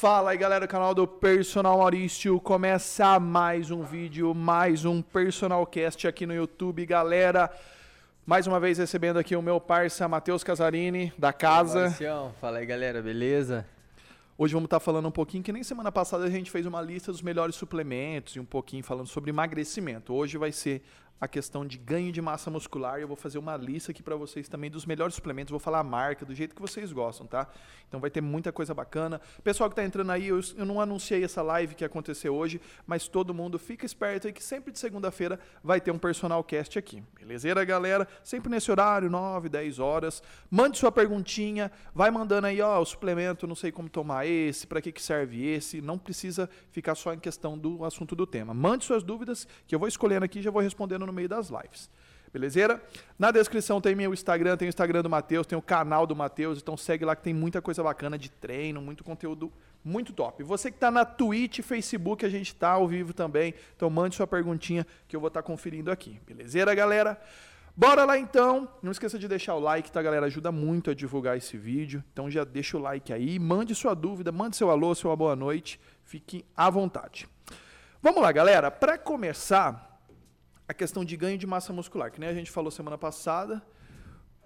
Fala aí galera do canal do Personal Maurício, começa mais um vídeo, mais um Personal Cast aqui no YouTube, galera. Mais uma vez recebendo aqui o meu parça Matheus Casarini, da casa. Marcião, fala aí galera, beleza? Hoje vamos estar falando um pouquinho, que nem semana passada a gente fez uma lista dos melhores suplementos e um pouquinho falando sobre emagrecimento. Hoje vai ser a questão de ganho de massa muscular. Eu vou fazer uma lista aqui para vocês também dos melhores suplementos. Vou falar a marca, do jeito que vocês gostam, tá? Então vai ter muita coisa bacana. Pessoal que está entrando aí, eu, eu, não anunciei essa live que aconteceu hoje, mas todo mundo fica esperto aí que sempre de segunda-feira vai ter um personal cast aqui. Belezeira, galera? Sempre nesse horário, 9, 10 horas. Mande sua perguntinha, vai mandando aí, ó, o suplemento, não sei como tomar esse, para que, que serve esse. Não precisa ficar só em questão do assunto do tema. Mande suas dúvidas, que eu vou escolhendo aqui e já vou respondendo no meio das lives. Belezeira? Na descrição tem meu Instagram, tem o Instagram do Matheus, tem o canal do Matheus, então segue lá que tem muita coisa bacana de treino, muito conteúdo muito top. Você que está na Twitch, Facebook, a gente está ao vivo também, então mande sua perguntinha que eu vou estar tá conferindo aqui. Belezeira, galera? Bora lá então. Não esqueça de deixar o like, tá, galera? Ajuda muito a divulgar esse vídeo. Então já deixa o like aí, mande sua dúvida, mande seu alô, sua boa noite. Fique à vontade. Vamos lá, galera. Para começar, a questão de ganho de massa muscular, que nem a gente falou semana passada.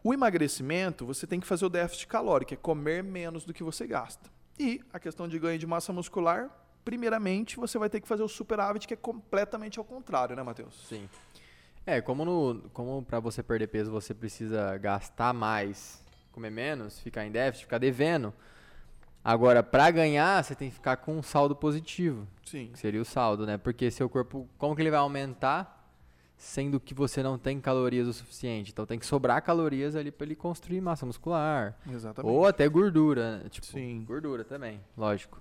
O emagrecimento, você tem que fazer o déficit calórico, é comer menos do que você gasta. E a questão de ganho de massa muscular, primeiramente, você vai ter que fazer o superávit, que é completamente ao contrário, né, Matheus? Sim. É, como, no, como para você perder peso você precisa gastar mais, comer menos, ficar em déficit, ficar devendo. Agora, para ganhar, você tem que ficar com um saldo positivo. Sim. Que seria o saldo, né? Porque seu corpo, como que ele vai aumentar sendo que você não tem calorias o suficiente. Então tem que sobrar calorias ali para ele construir massa muscular. Exatamente. Ou até gordura, né? tipo, Sim. gordura também, lógico.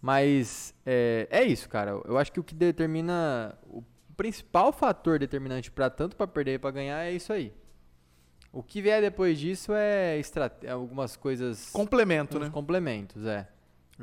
Mas é, é isso, cara. Eu acho que o que determina o principal fator determinante para tanto para perder e para ganhar é isso aí. O que vier depois disso é, é algumas coisas complemento, né? Complementos, é.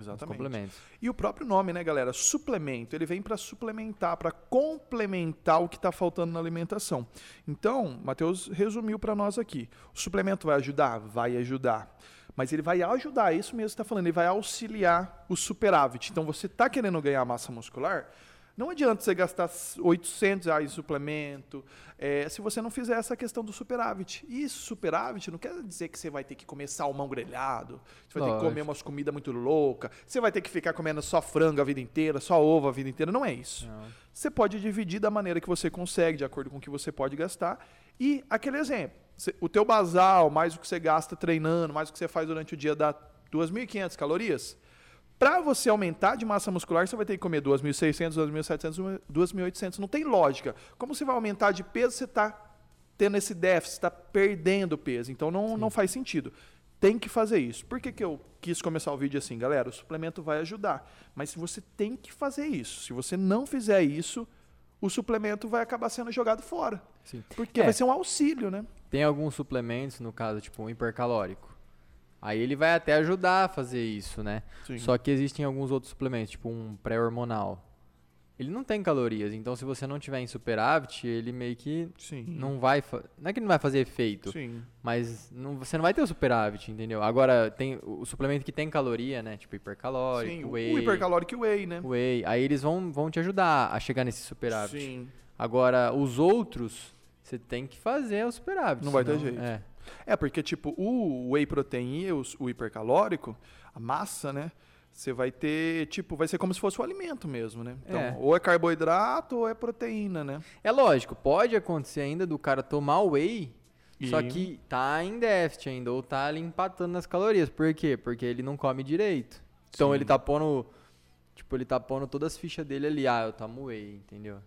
Exatamente. complementos. E o próprio nome, né, galera? Suplemento. Ele vem para suplementar, para complementar o que está faltando na alimentação. Então, Matheus resumiu para nós aqui. O suplemento vai ajudar? Vai ajudar. Mas ele vai ajudar, é isso mesmo que está falando, ele vai auxiliar o superávit. Então, você está querendo ganhar massa muscular? Não adianta você gastar 800 reais em suplemento é, se você não fizer essa questão do superávit. E superávit, não quer dizer que você vai ter que comer salmão grelhado, você vai Lógico. ter que comer umas comidas muito loucas, você vai ter que ficar comendo só frango a vida inteira, só ovo a vida inteira. Não é isso. Não. Você pode dividir da maneira que você consegue, de acordo com o que você pode gastar. E aquele exemplo, o teu basal, mais o que você gasta treinando, mais o que você faz durante o dia, dá 2.500 calorias. Para você aumentar de massa muscular, você vai ter que comer 2.600, 2.700, 2.800. Não tem lógica. Como você vai aumentar de peso, você está tendo esse déficit, está perdendo peso. Então não, não faz sentido. Tem que fazer isso. Por que, que eu quis começar o vídeo assim, galera? O suplemento vai ajudar. Mas você tem que fazer isso. Se você não fizer isso, o suplemento vai acabar sendo jogado fora. Sim. Porque é. vai ser um auxílio, né? Tem alguns suplementos, no caso, tipo um hipercalórico Aí ele vai até ajudar a fazer isso, né? Sim. Só que existem alguns outros suplementos, tipo um pré-hormonal. Ele não tem calorias, então se você não tiver em superávit, ele meio que Sim. não vai. Não é que não vai fazer efeito, Sim. mas não, você não vai ter o superávit, entendeu? Agora, tem o suplemento que tem caloria, né? Tipo hipercalórico, Sim, whey. O hipercalórico e whey, né? Whey. Aí eles vão, vão te ajudar a chegar nesse superávit. Sim. Agora, os outros, você tem que fazer o superávit. Não vai ter jeito. É. É, porque, tipo, o whey protein e o, o hipercalórico, a massa, né? Você vai ter, tipo, vai ser como se fosse o alimento mesmo, né? Então, é. ou é carboidrato ou é proteína, né? É lógico, pode acontecer ainda do cara tomar whey, e... só que tá em déficit ainda, ou tá ali empatando nas calorias. Por quê? Porque ele não come direito. Então Sim. ele tá pondo, tipo, ele tá pondo todas as fichas dele ali, ah, eu tomo whey, entendeu?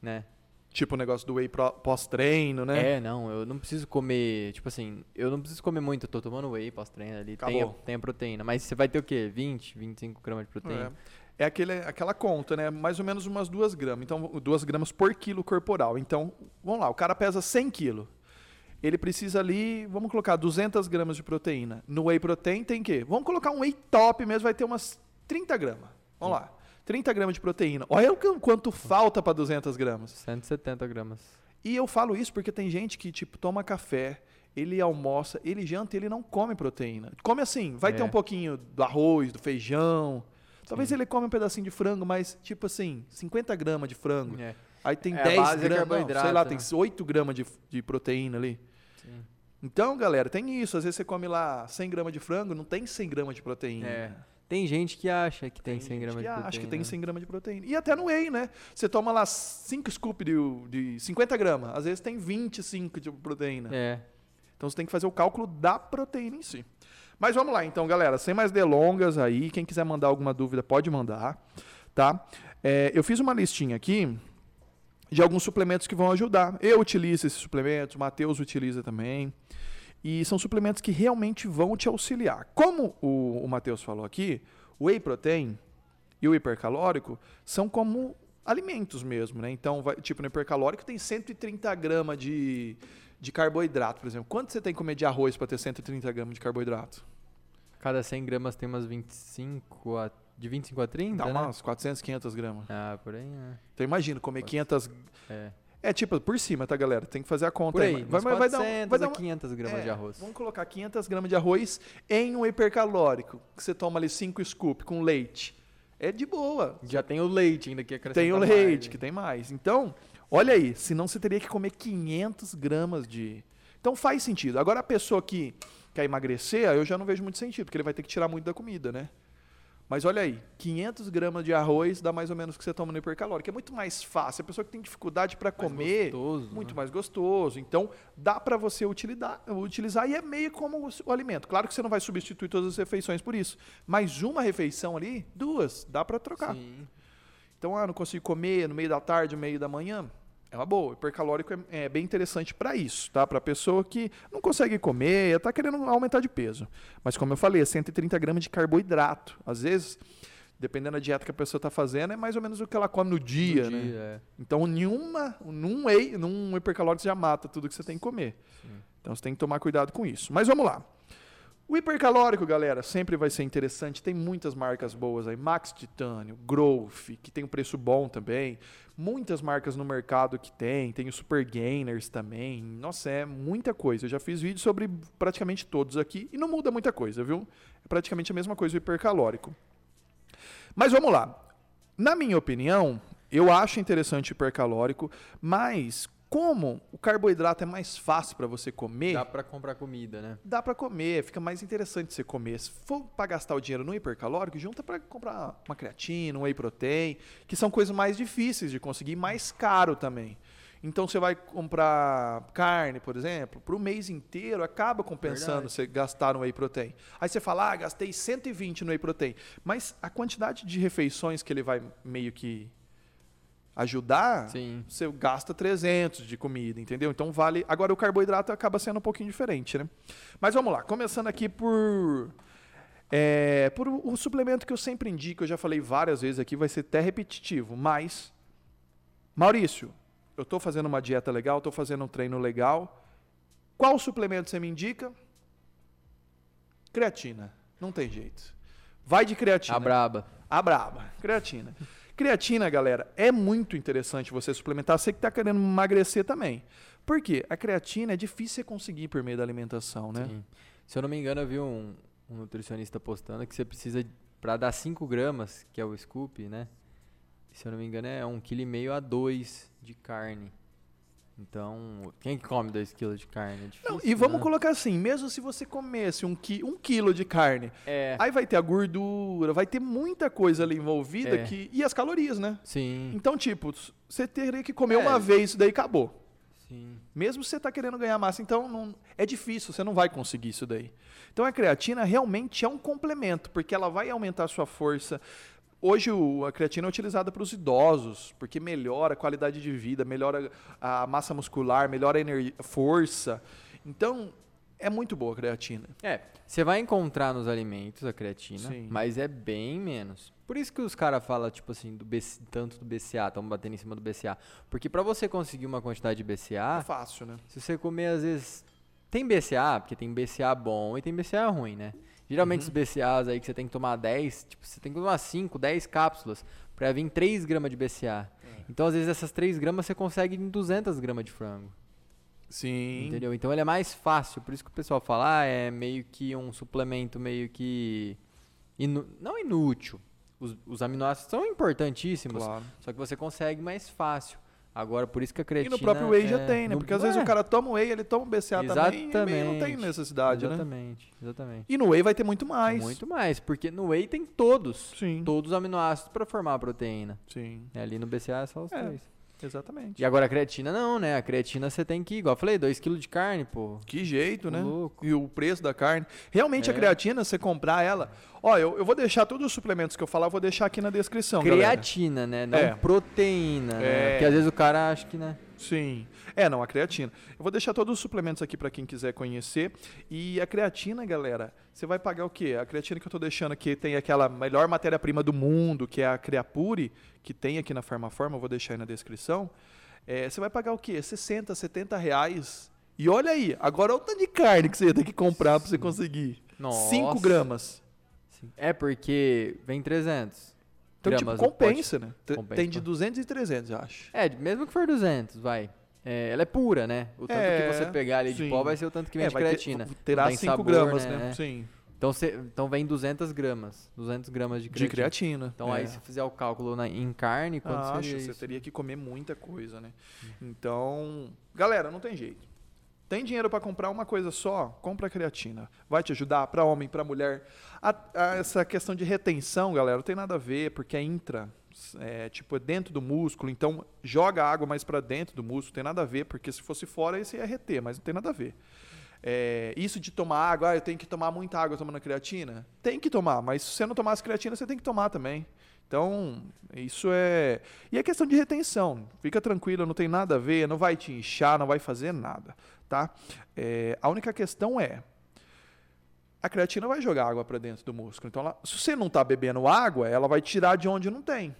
Né? Tipo o negócio do whey pós-treino, né? É, não, eu não preciso comer, tipo assim, eu não preciso comer muito, eu tô tomando whey pós-treino ali, tem a, tem a, proteína, mas você vai ter o quê? 20, 25 gramas de proteína? É, é aquele, aquela conta, né? Mais ou menos umas 2 gramas, então 2 gramas por quilo corporal. Então, vamos lá, o cara pesa 100 quilos. Ele precisa ali, vamos colocar 200 gramas de proteína. No whey protein tem o quê? Vamos colocar um whey top mesmo, vai ter umas 30 gramas. Vamos Sim. lá. 30 gramas de proteína. Olha o quanto falta para 200 gramas. 170 gramas. E eu falo isso porque tem gente que, tipo, toma café, ele almoça, ele janta e ele não come proteína. Come assim, vai é. ter um pouquinho do arroz, do feijão, Talvez Sim. ele come um pedacinho de frango, mas tipo assim, 50 gramas de frango. É. Aí tem É, a 10 base é gramas, não, carboidrato, sei lá, né? tem 8 gramas de, de proteína ali. Sim. Então, galera, tem isso. Às vezes você come lá 100 gramas de frango, não tem 100 gramas de proteína. É. Tem gente que acha que tem, 100 gente gramas que de proteína. acha que tem 100 gramas de proteína. E até no whey, né? Você toma lá 5 scoops de, de 50 gramas. Às vezes tem 25 de proteína. É. Então você tem que fazer o cálculo da proteína em si. Mas vamos lá, então, galera. Sem mais delongas aí, quem quiser mandar alguma dúvida, pode mandar, tá? É, eu fiz uma listinha aqui de alguns suplementos que vão ajudar. Eu utilizo esses suplementos, o Matheus utiliza também. E são suplementos que realmente vão te auxiliar. Como o, o Matheus falou aqui, o whey protein e o hipercalórico são como alimentos mesmo, né? Então, vai- tipo, no hipercalórico tem 130 gramas de, de carboidrato, por exemplo. Quanto você tem que comer de arroz para ter 130 gramas de carboidrato? Cada 100 gramas tem umas 25 a... De 25 a 30, Dá né? umas 400, 500 gramas. Ah, por aí, né? Então imagina, comer 500... É. É tipo, por cima, tá, galera? Tem que fazer a conta Por aí, aí. vai, Vai, vai, vai dar, um- 400 vai dar a uma- 500 gramas É, de arroz. Vamos colocar 500 gramas de arroz em um hipercalórico, que você toma ali 5 scoop com leite. É de boa. Já tem o leite ainda que acrescenta Tem o mais, leite, que tem mais. Então, olha aí, senão você teria que comer 500 gramas de... Então faz sentido. Agora a pessoa que quer emagrecer, eu já não vejo muito sentido, porque ele vai ter que tirar muito da comida, né? Mas olha aí, 500 gramas de arroz dá mais ou menos o que você toma no hipercalórico. É muito mais fácil. A pessoa que tem dificuldade para comer, gostoso, muito né? mais gostoso. Então, dá para você utilizar, utilizar e é meio como o, o alimento. Claro que você não vai substituir todas as refeições por isso. Mas uma refeição ali, duas, dá para trocar. Sim. Então, ah, não consigo comer no meio da tarde, no meio da manhã. É uma boa. Hipercalórico é, é bem interessante para isso, tá? Para pessoa que não consegue comer, está querendo aumentar de peso. Mas como eu falei, é 130 gramas de carboidrato. Às vezes, dependendo da dieta que a pessoa está fazendo, é mais ou menos o que ela come no dia, Do né? dia, é. Então, nenhuma, num whey, num hipercalórico já mata tudo que você tem que comer. Sim. Então, você tem que tomar cuidado com isso. Mas vamos lá. O hipercalórico, galera, sempre vai ser interessante. Tem muitas marcas boas aí. Max Titânio, Growth, que tem um preço bom também. Muitas marcas no mercado que tem. Tem o Super Gainers também. Nossa, é muita coisa. Eu já fiz vídeo sobre praticamente todos aqui e não muda muita coisa, viu? É praticamente a mesma coisa o hipercalórico. Mas vamos lá. Na minha opinião, eu acho interessante o hipercalórico, mas como o carboidrato é mais fácil para você comer, Dá pra comprar comida, né? dá para comer, fica mais interessante você comer. Se for para gastar o dinheiro no hipercalórico, junta para comprar uma creatina, um whey protein, que são coisas mais difíceis de conseguir, mais caro também. Então você vai comprar carne, por exemplo, para o mês inteiro, acaba compensando Verdade. você gastar no whey protein. Aí você fala, ah, gastei 120 no whey protein. Mas a quantidade de refeições que ele vai meio que ajudar, Sim. você gasta 300 de comida, entendeu? Então vale. Agora o carboidrato acaba sendo um pouquinho diferente, né? Mas vamos lá, começando aqui por. é, por o, o suplemento que eu sempre indico, eu já falei várias vezes aqui, vai ser até repetitivo, mas. Maurício, eu estou fazendo uma dieta legal, estou fazendo um treino legal. Qual suplemento você me indica? Creatina. Não tem jeito. Vai de creatina. A braba. A braba, creatina. Creatina, galera, é muito interessante você suplementar. Você que está querendo emagrecer também. Por quê? A creatina é difícil você conseguir por meio da alimentação, né? Sim. Se eu não me engano, eu vi um, um nutricionista postando que você precisa, pra dar 5 gramas, que é o scoop, né? Se eu não me engano, é 1,5 kg a 2 de carne. Então, quem que come 2 kg de carne? É difícil, Não, e vamos né? colocar assim, mesmo se você comesse um, qui um quilo de carne, É, aí vai ter a gordura, vai ter muita coisa ali envolvida É. que, e as calorias, né? sim, Então, tipo, você teria que comer É. uma vez, isso daí acabou. sim. Mesmo se você está querendo ganhar massa, então não, é difícil, você não vai conseguir isso daí. Então a creatina realmente é um complemento, porque ela vai aumentar a sua força. Hoje a creatina é utilizada para os idosos, porque melhora a qualidade de vida, melhora a massa muscular, melhora a energia, força. Então é muito boa a creatina. É, você vai encontrar nos alimentos a creatina, Sim. mas é bem menos. Por isso que os caras falam, tipo assim, do BC tanto do BCA, estão batendo em cima do BCA. Porque pra você conseguir uma quantidade de É BCA, fácil, né? se você comer às vezes. Tem BCA, porque tem BCA bom e tem BCA ruim, né? Geralmente Uhum. os BCAs aí que você tem que tomar 10, tipo, você tem que tomar 5, 10 cápsulas pra vir 3 gramas de BCA. É. Então, às vezes, essas 3 gramas você consegue em 200 gramas de frango. Sim. Entendeu? Então ele é mais fácil, por isso que o pessoal fala, ah, é meio que um suplemento meio que inu- não inútil, os, os aminoácidos são importantíssimos, Claro. só que você consegue mais fácil. Agora, por isso que a E creatina... no próprio whey já é- tem, né? no- Porque às vezes é, o cara toma whey, ele toma um BCA também e não tem Exatamente. necessidade, né? Exatamente, exatamente. E no whey vai ter muito mais. Muito mais, porque no whey tem todos, Sim. todos os aminoácidos para formar a proteína. Sim, E ali no BCA é só os É. três. Exatamente. E agora a creatina não, né? A creatina você tem que, igual eu falei, 2kg de carne, pô. Que jeito, Ô, né? louco. E o preço da carne. Realmente a É. creatina, você comprar ela. Ó, eu, eu vou deixar todos os suplementos que eu falar, eu vou deixar aqui na descrição, galera. Creatina, né? Não É. proteína, É. né? Porque às vezes o cara acha que, né? Sim. É, não, a creatina. Eu vou deixar todos os suplementos aqui para quem quiser conhecer. E a creatina, galera, você vai pagar o quê? A creatina que eu tô deixando aqui tem aquela melhor matéria-prima do mundo, que é a Creapure, que tem aqui na Farmaforma, eu vou deixar aí na descrição. É, você vai pagar o quê? 60, 70 reais. E olha aí, agora olha o tanto de carne que você ia ter que comprar para você conseguir. Nossa. 5 gramas. É porque vem 300 Então, tipo, gramas. o pote. compensa, né? Compensa. Tem de 200 e 300, eu acho. É, mesmo que for 200, vai. É, ela é pura, né? O tanto É, que você pegar ali de sim. pó vai ser o tanto que vem É, de vai ter- creatina. terá Não tem 5 sabor, gramas, né? né? Sim. Então, cê- então vem 200 gramas. 200 gramas de De creatina. creatina. Então aí é. se fizer o cálculo na- em carne, quanto Acho, seria você isso? teria que comer muita coisa, né? Então, galera, não tem jeito. Tem dinheiro para comprar uma coisa só? Compra creatina. Vai te ajudar para homem, para mulher. A- a- essa questão de retenção, galera, não tem nada a ver, porque é intra, é, tipo, é dentro do músculo, então joga a água mais para dentro do músculo, tem nada a ver, porque se fosse fora, isso ia reter, mas não tem nada a ver. É, isso de tomar água, ah, eu tenho que tomar muita água tomando creatina? Tem que tomar, mas se você não tomar as creatina, você tem que tomar também. Então, isso é. E é questão de retenção. Fica tranquilo, não tem nada a ver, não vai te inchar, não vai fazer nada. Tá? É, a única questão é. A creatina vai jogar água para dentro do músculo. Então, ela- se você não está bebendo água, ela vai tirar de onde não tem.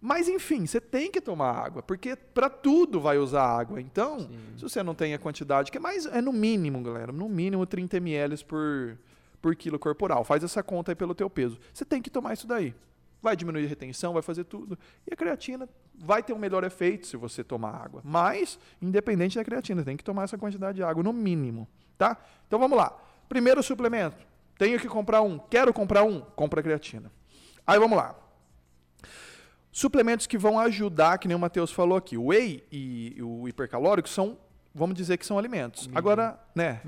Mas, enfim, você tem que tomar água, porque para tudo vai usar água. Então, Sim. se você não tem a quantidade, que é mais, é no mínimo, galera, no mínimo 30 ml por, por quilo corporal. Faz essa conta aí pelo teu peso. Você tem que tomar isso daí. Vai diminuir a retenção, vai fazer tudo. E a creatina vai ter um melhor efeito se você tomar água. Mas, independente da creatina, tem que tomar essa quantidade de água, no mínimo. Tá? Então vamos lá. Primeiro suplemento. Tenho que comprar um. Quero comprar um. Compra creatina. Aí vamos lá. Suplementos que vão ajudar, que nem o Matheus falou aqui. O whey e o hipercalórico são, vamos dizer que são alimentos. Uhum. Agora, né?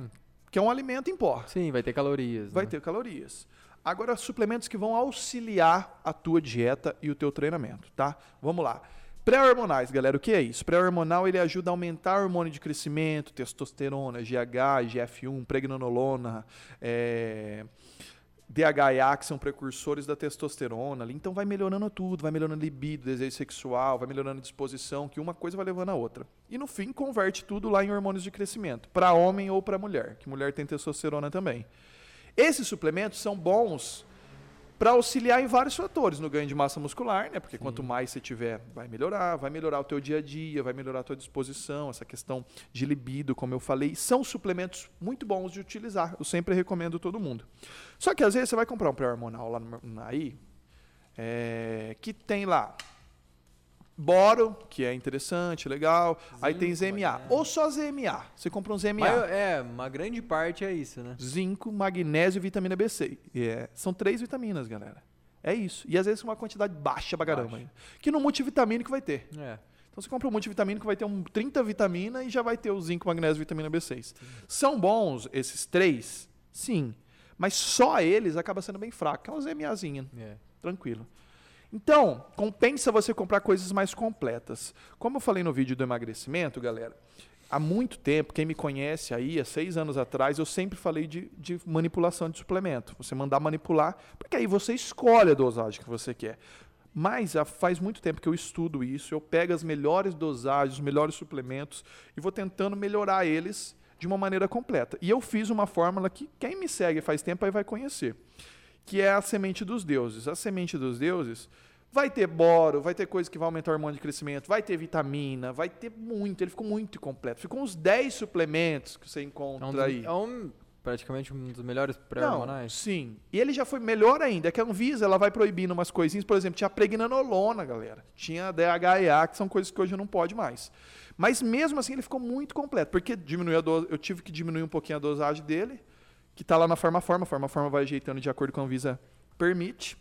Que é um alimento em pó. Sim, vai ter calorias. Vai né? ter calorias. Agora, suplementos que vão auxiliar a tua dieta e o teu treinamento, tá? Vamos lá. Pré-hormonais, galera, o que é isso? Pré-hormonal, ele ajuda a aumentar o hormônio de crescimento, testosterona, GH, GF1, pregnenolona, é, DHA, que são precursores da testosterona. Então, vai melhorando tudo, vai melhorando libido, desejo sexual, vai melhorando disposição, que uma coisa vai levando a outra. E, no fim, converte tudo lá em hormônios de crescimento, para homem ou para mulher, que mulher tem testosterona também. Esses suplementos são bons para auxiliar em vários fatores no ganho de massa muscular, né? Porque quanto mais você tiver, vai melhorar, vai melhorar o teu dia a dia, vai melhorar a tua disposição, essa questão de libido, como eu falei, são suplementos muito bons de utilizar. Eu sempre recomendo todo mundo. Só que às vezes você vai comprar um pré-hormonal lá no, aí, é, que tem lá boro, que é interessante, legal. aí tem Zinco, ZMA. magnésio. Ou só ZMA. Você compra um ZMA. Mas, é, uma grande parte é isso, né? Zinco, magnésio e vitamina B6. E é- são três vitaminas, galera. É isso. E às vezes uma quantidade baixa pra caramba. Baixa. Que no multivitamínico vai ter. É. Então você compra um multivitamínico vai ter um 30 vitamina e já vai ter o zinco, magnésio e vitamina B6. São bons esses três? Sim. Mas só eles acaba sendo bem fraco. É uma ZMAzinha é. tranquilo. Então, compensa você comprar coisas mais completas. Como eu falei no vídeo do emagrecimento, galera, há muito tempo, quem me conhece aí, há seis anos atrás, eu sempre falei de, de manipulação de suplemento. Você mandar manipular, porque aí você escolhe a dosagem que você quer. Mas faz muito tempo que eu estudo isso, eu pego as melhores dosagens, os melhores suplementos e vou tentando melhorar eles de uma maneira completa. E eu fiz uma fórmula que quem me segue faz tempo aí vai conhecer que é a semente dos deuses. A semente dos deuses vai ter boro, vai ter coisa que vai aumentar o hormônio de crescimento, vai ter vitamina, vai ter muito. Ele ficou muito completo. Ficou uns 10 suplementos que você É, um encontra dos- aí. é um- praticamente um dos melhores pré-hormonais. sim. E ele já foi melhor ainda. É que a Anvisa ela vai proibindo umas coisinhas. Por exemplo, tinha a pregnanolona, galera. Tinha a DHEA, que são coisas que hoje não pode mais. Mas mesmo assim ele ficou muito completo. Porque diminuiu a eu tive que diminuir um pouquinho a dosagem dele, que está lá na Farmaforma. A Farmaforma vai ajeitando de acordo com a Anvisa permite.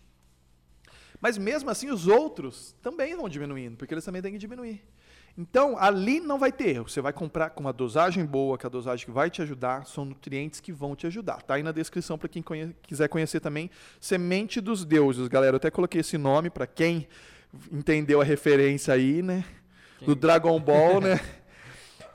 Mas mesmo assim, os outros também vão diminuindo, porque eles também têm que diminuir. Então, ali não vai ter erro. Você vai comprar com uma dosagem boa, que é a dosagem que vai te ajudar, são nutrientes que vão te ajudar. Tá aí na descrição para quem conhe quiser conhecer também. Semente dos Deuses, galera. Eu até coloquei esse nome para quem entendeu a referência aí, né? Quem? Do Dragon Ball, né?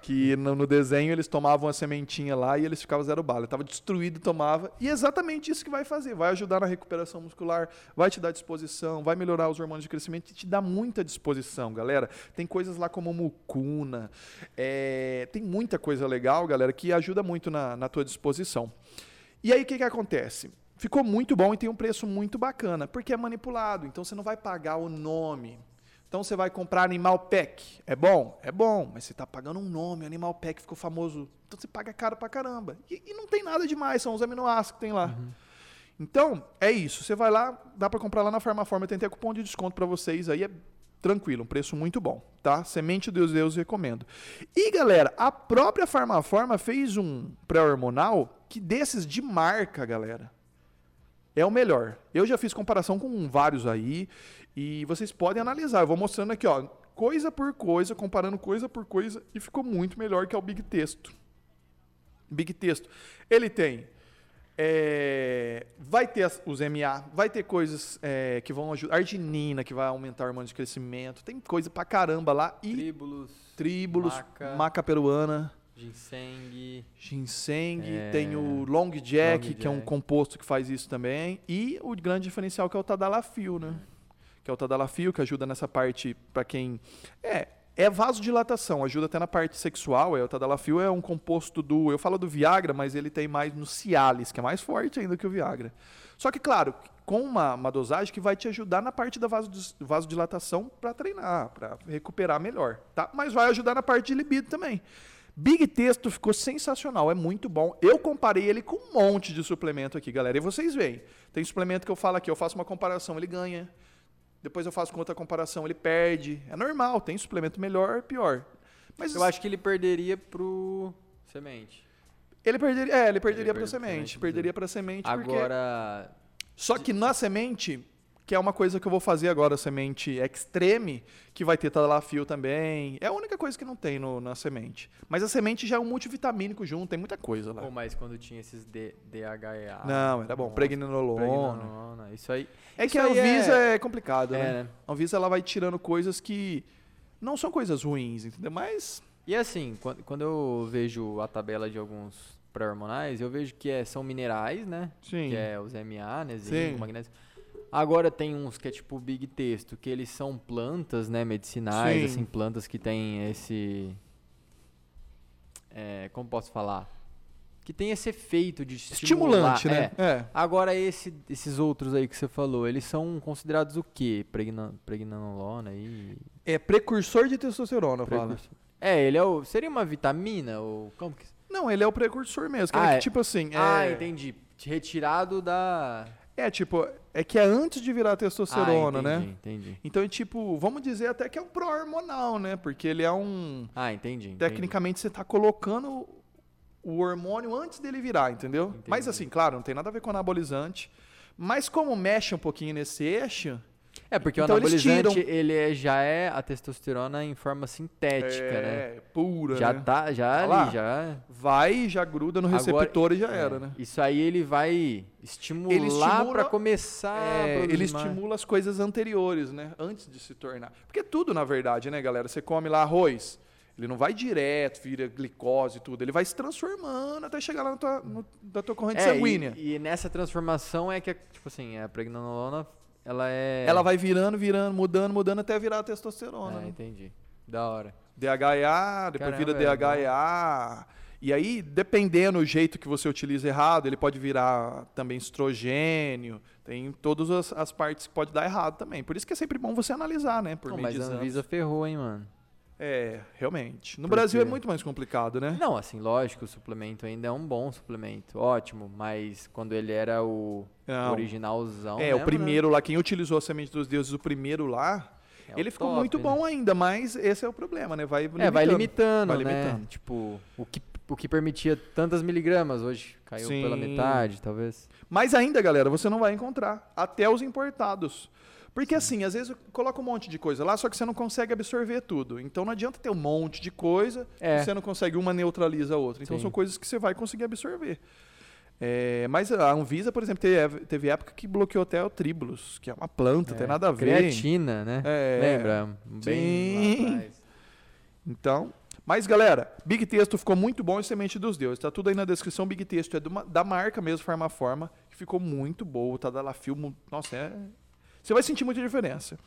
Que no, no, desenho eles tomavam a sementinha lá e eles ficavam zero bala. Estava destruído, tomava. E é exatamente isso que vai fazer. Vai ajudar na recuperação muscular, vai te dar disposição, vai melhorar os hormônios de crescimento e te dá muita disposição, galera. Tem coisas lá como mucuna, é, tem muita coisa legal, galera, que ajuda muito na, na tua disposição. E aí o que, que acontece? Ficou muito bom e tem um preço muito bacana, porque é manipulado. Então você não vai pagar o nome então você vai comprar Animal Pack. É bom? É bom, mas você está pagando um nome, Animal Pack ficou famoso. Então você paga caro pra caramba. E, e não tem nada demais, são os aminoácidos que tem lá. Uhum. Então, é isso. Você vai lá, dá para comprar lá na Farmaforma. Eu tentei cupom de desconto para vocês aí, é tranquilo, um preço muito bom, tá? Semente Deus Deus recomendo. E galera, a própria Farmaforma fez um pré-hormonal que desses de marca, galera, é o melhor. Eu já fiz comparação com vários aí. E vocês podem analisar. Eu vou mostrando aqui, ó, coisa por coisa, comparando coisa por coisa, e ficou muito melhor que é o Big Texto. Big Texto. Ele tem. É, vai ter os MA, vai ter coisas é, que vão ajudar. Arginina, que vai aumentar o hormônio de crescimento. Tem coisa pra caramba lá. E tríbulos. Tríbulos, maca, maca peruana. Ginseng. Ginseng. É, tem o Long Jack, Long que Jack. é um composto que faz isso também. E o grande diferencial que é o Tadalafil, né? que é o tadalafil, que ajuda nessa parte para quem é é vasodilatação, ajuda até na parte sexual. É, o tadalafil é um composto do, eu falo do Viagra, mas ele tem mais no Cialis, que é mais forte ainda que o Viagra. Só que claro, com uma, uma dosagem que vai te ajudar na parte da vasodilatação para treinar, para recuperar melhor, tá? Mas vai ajudar na parte de libido também. Big Texto ficou sensacional, é muito bom. Eu comparei ele com um monte de suplemento aqui, galera. E vocês veem. Tem suplemento que eu falo aqui, eu faço uma comparação, ele ganha. Depois eu faço com outra comparação, ele perde. É normal, tem suplemento melhor, pior. Mas eu acho que ele perderia pro semente. Ele perderia, é, ele perderia para semente, semente, perderia para semente Agora porque... Só que na semente, que é uma coisa que eu vou fazer agora, semente extreme, que vai ter talafio também. É a única coisa que não tem no, na semente. Mas a semente já é um multivitamínico junto, tem muita coisa lá. Pô, mas quando tinha esses D, DHEA... Não, era bom. Pregnenolona. Pregnenolona. Isso aí... É Isso que a Anvisa é... é complicado, é, né? né? A Anvisa ela vai tirando coisas que não são coisas ruins, entendeu? Mas. E assim, quando, quando eu vejo a tabela de alguns pré-hormonais, eu vejo que é, são minerais, né? Sim. Que é os MA, né? Zinco, magnésio. Agora tem uns que é tipo Big Texto, que eles são plantas, né? Medicinais, Sim. assim, plantas que têm esse. É, como posso falar? que tem esse efeito de estimulante, né? É. é. Agora esse, esses outros aí que você falou, eles são considerados o quê? Pregna, pregnanolona e É precursor de testosterona, precursor. fala. É, ele é o seria uma vitamina ou como que Não, ele é o precursor mesmo, que ah, é, é, tipo assim, Ah, é... entendi. Retirado da é, tipo, é que é antes de virar testosterona, ah, entendi, né? Entendi. Então, é tipo, vamos dizer até que é um pró-hormonal, né? Porque ele é um. Ah, entendi. Tecnicamente, entendi. você está colocando o hormônio antes dele virar, entendeu? Entendi. Mas assim, claro, não tem nada a ver com anabolizante. Mas como mexe um pouquinho nesse eixo. É, porque então o anabolizante, ele é, já é a testosterona em forma sintética, é, né? É, pura, Já né? tá, já tá ali, já... Vai, já gruda no receptor Agora, e já é, era, né? Isso aí ele vai estimular ele estimula, para começar é, Ele estimula as coisas anteriores, né? Antes de se tornar. Porque tudo, na verdade, né, galera? Você come lá arroz ele não vai direto, vira glicose e tudo. Ele vai se transformando até chegar lá na tua, no, na tua corrente é, sanguínea. E, e, nessa transformação é que, tipo assim, a pregnanolona, ela é... Ela vai virando, virando, mudando, mudando até virar a testosterona. É, né? entendi. Da hora. DHEA, depois Caramba, vira DHEA. E aí, dependendo do jeito que você utiliza errado, ele pode virar também estrogênio. Tem todas as, as partes que pode dar errado também. Por isso que é sempre bom você analisar, né? Por Pô, mas a Anvisa ferrou, hein, mano. É, realmente. No Brasil é muito mais complicado, né? Não, assim, lógico, o suplemento ainda é um bom suplemento, ótimo, mas quando ele era o Não. originalzão. É, mesmo, o primeiro né? lá, quem utilizou a semente dos deuses, o primeiro lá, é ele ficou top, muito né? bom ainda, mas esse é o problema, né? Vai limitando. É, vai limitando, vai limitando. Né? Tipo, o que o que permitia tantas miligramas, hoje caiu Sim. pela metade, talvez. Mas ainda, galera, você não vai encontrar. Até os importados. Porque assim, às vezes coloca um monte de coisa lá, só que você não consegue absorver tudo. Então não adianta ter um monte de coisa, É. você não consegue, uma neutraliza a outra. Então Sim. são coisas que você vai conseguir absorver. É, mas a Anvisa, por exemplo, teve, teve época que bloqueou até o tribulus, que é uma planta, tem nada a ver. Creatina, né? É. Lembra? Bem Sim. Então, mas galera, Big Texto ficou muito bom em Semente dos Deuses. Tá tudo aí na descrição. Big Texto é uma- da marca mesmo, Farmaforma, que ficou muito boa. Tá da Lafil, mu- nossa, é... Você vai sentir muita diferença.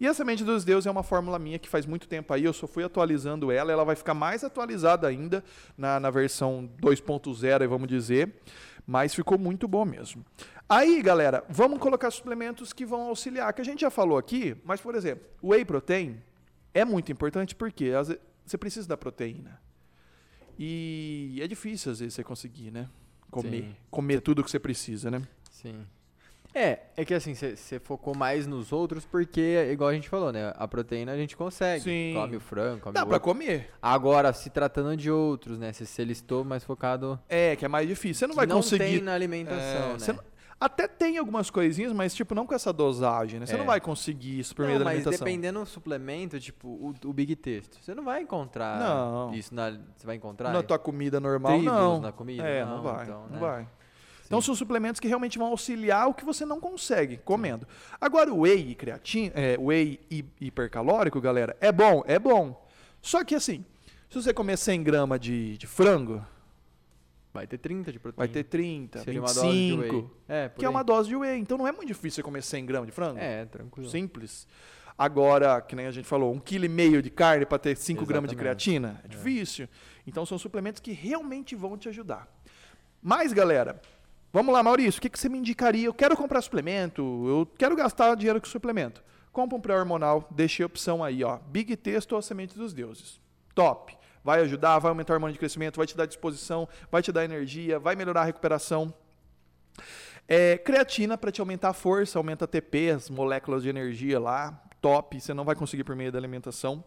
E a Semente dos Deuses é uma fórmula minha que faz muito tempo aí, eu só fui atualizando ela, ela vai ficar mais atualizada ainda na, na versão 2.0, aí vamos dizer, mas ficou muito bom mesmo. Aí, galera, vamos colocar suplementos que vão auxiliar, que a gente já falou aqui, mas, por exemplo, o Whey Protein é muito importante porque você precisa da proteína. E é difícil, às vezes, você conseguir, né? Comer. Sim. Comer tudo que você precisa, né? Sim. É, é que assim, você focou mais nos outros porque, igual a gente falou, né? A proteína a gente consegue. Sim. Come o frango, come Dá o pra comer. Agora, se tratando de outros, né? Se você listou mais focado. É, que é mais difícil. Você não vai não conseguir. tem na alimentação, É, né? Até tem algumas coisinhas, mas tipo, não com essa dosagem, né? Você É. não vai conseguir isso por meio Não, da mas alimentação. dependendo do suplemento, tipo o, o Big Texto, você não vai encontrar Não. isso na. Você vai encontrar? Na tua comida normal, não. na comida? É, Não, não, vai. então, não né? vai. Então são suplementos que realmente vão auxiliar o que você não consegue comendo. Agora, o whey e creatina, é, whey e hipercalórico, galera, é bom, é bom. Só que assim, se você comer 100 gramas de, de frango, Vai ter 30 de proteína. vai ter 30, Seria uma dose de 25, whey. É, que é aí. uma dose de whey. Então não é muito difícil você comer 100 gramas de frango. É, tranquilo. Simples. Agora, que nem a gente falou, um quilo e meio de carne para ter 5 gramas de creatina, é difícil. Então são suplementos que realmente vão te ajudar. Mas, galera, vamos lá, Maurício, o que, que você me indicaria? Eu quero comprar suplemento, eu quero gastar dinheiro com suplemento. Compra um pré-hormonal, deixei a opção aí, ó. Big Texto ou Semente dos Deuses. Top. Vai ajudar, vai aumentar o hormônio de crescimento, vai te dar disposição, vai te dar energia, vai melhorar a recuperação. É, creatina para te aumentar a força, aumenta a TP, as moléculas de energia lá, top, você não vai conseguir por meio da alimentação.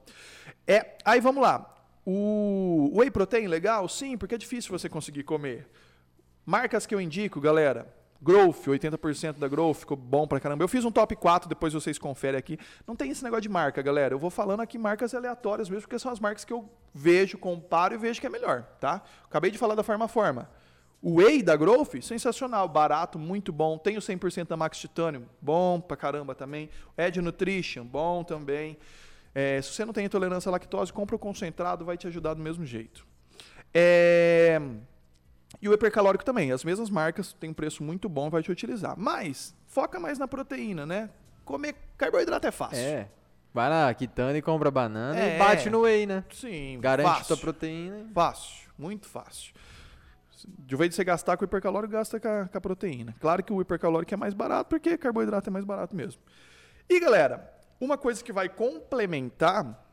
É, aí vamos lá. O whey protein legal? Sim, porque é difícil você conseguir comer. Marcas que eu indico, galera. Growth, 80% da Growth, ficou bom pra caramba. Eu fiz um top 4, depois vocês conferem aqui. Não tem esse negócio de marca, galera. Eu vou falando aqui marcas aleatórias mesmo, porque são as marcas que eu vejo, comparo e vejo que é melhor, tá? Acabei de falar da Farmaforma. O Whey da Growth, sensacional, barato, muito bom. Tem o 100% da Max Titanium, bom pra caramba também. Ed Nutrition, bom também. É, se você não tem intolerância à lactose, compra o concentrado, vai te ajudar do mesmo jeito. É... E o hipercalórico também. As mesmas marcas têm um preço muito bom, vai te utilizar. Mas foca mais na proteína, né? Comer carboidrato é fácil. É. Vai na Quitanda e compra banana É. e bate no whey, né? Sim, Garante fácil. tua proteína. Fácil, muito fácil. De vez de você gastar com o hipercalórico, gasta com a, com a proteína. Claro que o hipercalórico é mais barato, porque carboidrato é mais barato mesmo. E galera, uma coisa que vai complementar,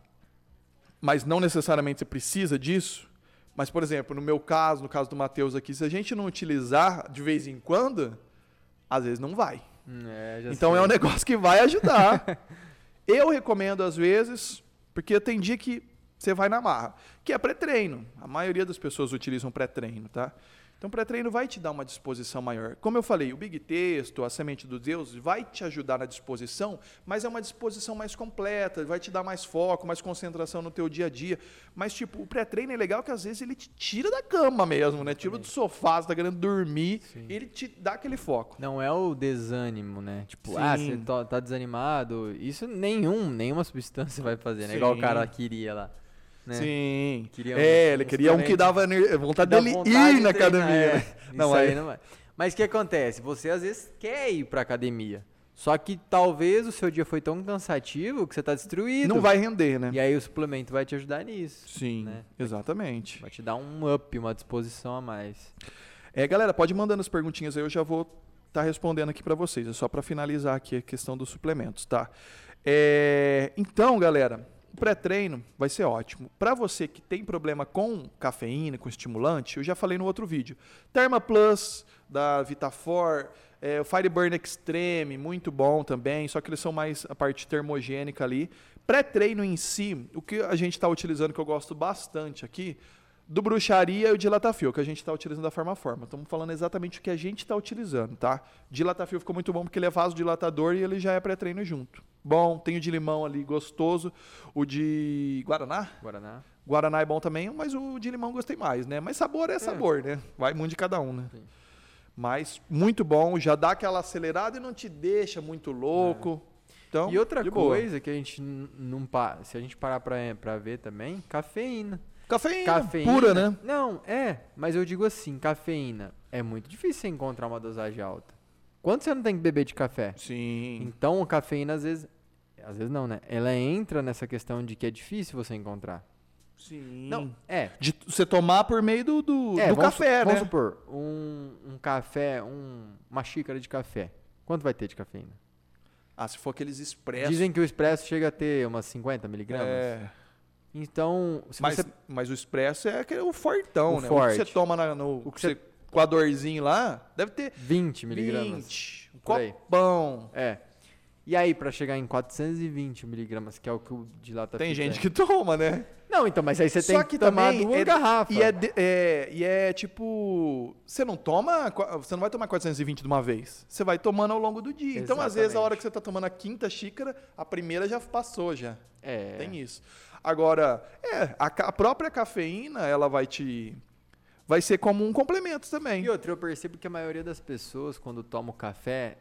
mas não necessariamente você precisa disso, mas por exemplo, no meu caso, no caso do Matheus aqui, se a gente não utilizar de vez em quando, às vezes não vai. É, Então sei. é um negócio que vai ajudar. eu recomendo às vezes, porque tem dia que você vai na marra, que é pré-treino. A maioria das pessoas utilizam pré-treino, tá? Então, pré-treino vai te dar uma disposição maior. Como eu falei, o Big Texto, a Semente dos Deuses, vai te ajudar na disposição, mas é uma disposição mais completa, vai te dar mais foco, mais concentração no teu dia a dia. Mas, tipo, o pré-treino é legal que às vezes ele te tira da cama mesmo, né? Tira do sofá, você tá querendo dormir, Sim. ele te dá aquele foco. Não é o desânimo, né? Tipo, ah, Sim. você tá, tá desanimado. Isso nenhum, nenhuma substância vai fazer, né? Igual o Sim. cara queria lá. Né? Sim. Queria um- é, ele queria um que dava vontade dele vontade ir de na treinar, academia. é. né? Isso Não, aí não vai. Mas o que acontece? Você às vezes quer ir pra academia. Só que talvez o seu dia foi tão cansativo que você tá destruído. não vai render, né? E aí o suplemento vai te ajudar nisso. Sim, né? exatamente. Vai te dar um up, uma disposição a mais. É, galera, pode mandando as perguntinhas aí, eu já vou estar respondendo aqui para vocês. É só para finalizar aqui a questão dos suplementos, tá? É, então, galera, o pré-treino vai ser ótimo. Para você que tem problema com cafeína, com estimulante, eu já falei no outro vídeo. Therma Plus da Vitafor, é, o Fireburn Extreme, muito bom também, só que eles são mais a parte termogênica ali. Pré-treino em si, o que a gente está utilizando, que eu gosto bastante aqui, do Bruxaria e o Dilatafil, que a gente está utilizando da Forma Forma. Estamos falando exatamente o que a gente está utilizando, tá? Dilatafil ficou muito bom porque ele é vasodilatador e ele já é pré-treino junto. Bom, tem o de limão ali, gostoso. O de Guaraná? Guaraná. Guaraná é bom também, mas o de limão gostei mais, né? Mas sabor é sabor, né? Vai muito de cada um, né? Sim. Mas muito bom, já dá aquela acelerada e não te deixa muito louco. Então, E outra de boa. coisa que a gente não pa- se a gente parar pra, pra ver também, cafeína. Cafeína, Cafeína. pura, né? Não, é, mas eu digo assim, cafeína é muito difícil você encontrar uma dosagem alta. Quanto você não tem que beber de café? Sim. Então, a cafeína às vezes, às vezes não, né? Ela entra nessa questão de que é difícil você encontrar. Sim. Não, é. De você tomar por meio do, do, é do vamos, café, su- né? Vamos supor, um, um café, um- uma xícara de café. Quanto vai ter de cafeína? Ah, se for aqueles expressos. Dizem que o expresso chega a ter umas 50 miligramas. é, Então, se mas, você mas o expresso é aquele, o fortão, O né? O forte. que você toma na- no. O que você, com a dorzinho lá, deve ter 20 miligramas. 20. Um copão. É. E aí, pra chegar em 420 miligramas, que é o que o dilata Tem gente que toma, né? Não, então, mas aí você Só tem que que, tomar também duas é- garrafas. E é, é- e é tipo. Você não toma. Você não vai tomar 420 de uma vez. Você vai tomando ao longo do dia. Então, às vezes, a hora Exatamente. que você tá tomando a quinta xícara, a primeira já passou já. É. Tem isso. Agora, é, a, a própria cafeína, ela vai te. Vai ser como um complemento também. E outra, eu percebo que a maioria das pessoas, quando toma o café,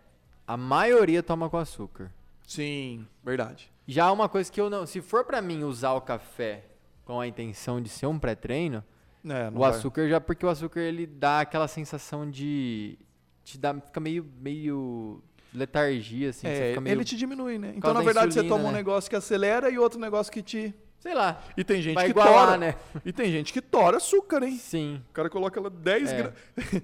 a maioria toma com açúcar. Sim, verdade. Já uma coisa que eu não. Se for pra mim usar o café com a intenção de ser um pré-treino, É, o vai- açúcar já. Porque o açúcar ele dá aquela sensação de. Te dá, fica meio. meio letargia, assim. você É, meio. ele te diminui, né? Então, na da verdade, você insulina, toma um né? negócio que acelera e outro negócio que te. Sei lá. E tem gente que igualar, tora. né? E tem gente que tora açúcar, hein? Sim. O cara coloca ela 10 É. gramas.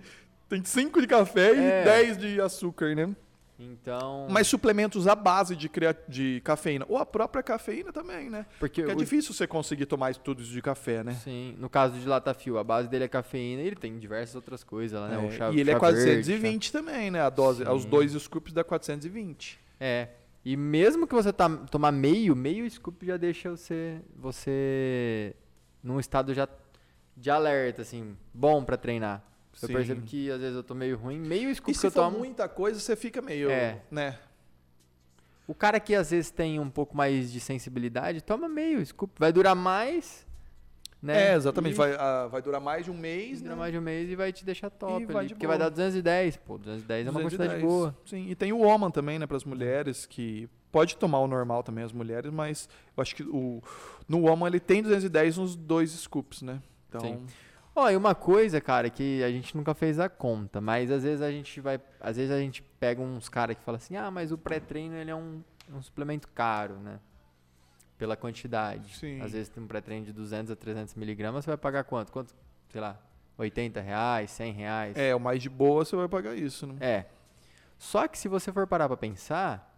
Tem 5 de café e É. 10 de açúcar, né? Então. Mas suplementos à base de, crea- de cafeína. Ou a própria cafeína também, né? Porque Porque é o- difícil você conseguir tomar tudo isso de café, né? Sim, no caso de Latafil, a base dele é cafeína e ele tem diversas outras coisas lá, né? É, o chá, e ele é chá 420 também, né? A dose, Sim. os dois scoops dá 420. verde, chá- É. E mesmo que você tá, tomar meio, meio scoop já deixa você, você num estado já de alerta, assim, bom pra treinar. Eu Sim. percebo que às vezes eu tô meio ruim, meio scoop E que se eu for tomo. muita coisa, você fica meio, É. né? O cara que às vezes tem um pouco mais de sensibilidade, toma meio scoop. Vai durar mais, né? É, exatamente. E Vai, ah, vai durar mais de um mês, dura né? mais de um mês e vai te deixar top vai ali, de porque boa. vai dar 210. Pô, 210 é uma quantidade 210. boa. Sim, e tem o Oman também, né, para as mulheres, que pode tomar o normal também, as mulheres, mas eu acho que o, no Oman ele tem 210 nos dois scoops, né? Então, Sim. Ó, e uma coisa, cara, que a gente nunca fez a conta, mas às vezes a gente vai, às vezes a gente pega uns caras que falam assim: "Ah, mas o pré-treino ele é um, um suplemento caro, né? Pela quantidade. Sim. Às vezes tem um pré-treino de 200 a 300 miligramas, você vai pagar quanto? Quanto? Sei lá, 80 reais, 100 reais. é, o mais de boa você vai pagar isso, né? É. Só que se você for parar pra pensar,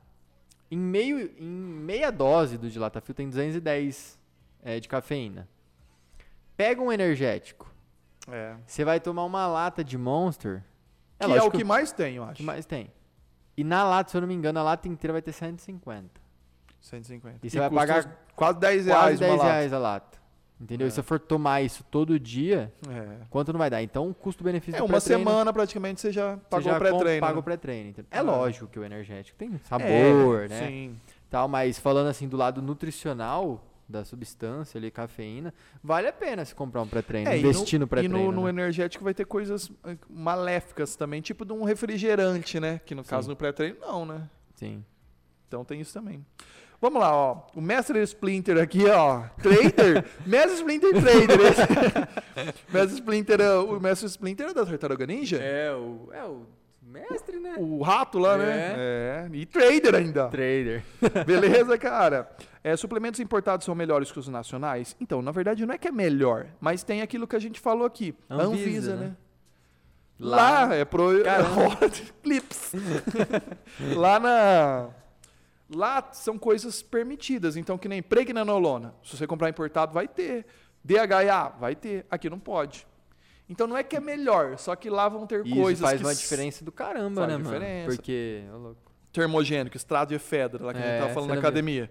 em, meio, em meia dose do Dilatafil tem 210 é, de cafeína. Pega um energético. É. Você vai tomar uma lata de Monster. que é o que mais tem, eu acho. que mais tem. E na lata, se eu não me engano, a lata inteira vai ter 150. 150. E você vai pagar quase 10 Quase reais 10 uma lata. reais a lata. Entendeu? É. E se você for tomar isso todo dia, É. quanto não vai dar? Então, custo-benefício É, uma semana praticamente você já você pagou já o pré-treino. Paga né? o pré-treino. É Ah. lógico que o energético tem sabor, É, né? Sim. Tal, mas falando assim do lado nutricional da substância ali, cafeína, vale a pena se comprar um pré-treino, É, e investir no, E pré-treino. no, no né? energético vai ter coisas eh, maléficas também, tipo de um refrigerante, né? Que no Sim. caso no pré-treino não, né? Sim. Então tem isso também. Vamos lá, ó. O Mestre Splinter aqui, ó. Trader. Mestre Splinter Trader. Mestre Splinter, é- o Mestre Splinter é da Tartaruga Ninja? É o, é o mestre, né? O rato lá, né? É. E trader ainda. Trader. Beleza, cara? É, suplementos importados são melhores que os nacionais? Então, na verdade, não é que é melhor, mas tem aquilo que a gente falou aqui. Anvisa, Anvisa, né? né? Lá, é pro. Caramba. Clips. Lá na. Lá são coisas permitidas. Então, que nem pregnanolona. Se você comprar importado, vai ter. DHA, vai ter. Aqui não pode. Então não é que é melhor, só que lá vão ter Isso coisas faz que uma diferença do caramba, faz né, diferença. mano? Porque, louco. termogênico, estrado de efedra, lá que a gente É, tava falando na academia.